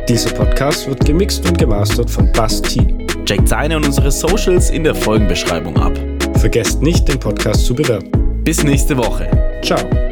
S3: Dieser Podcast wird gemixt und gemastert von Basti.
S2: Checkt seine und unsere Socials in der Folgenbeschreibung ab.
S3: Vergesst nicht, den Podcast zu bewerten.
S2: Bis nächste Woche.
S3: Ciao.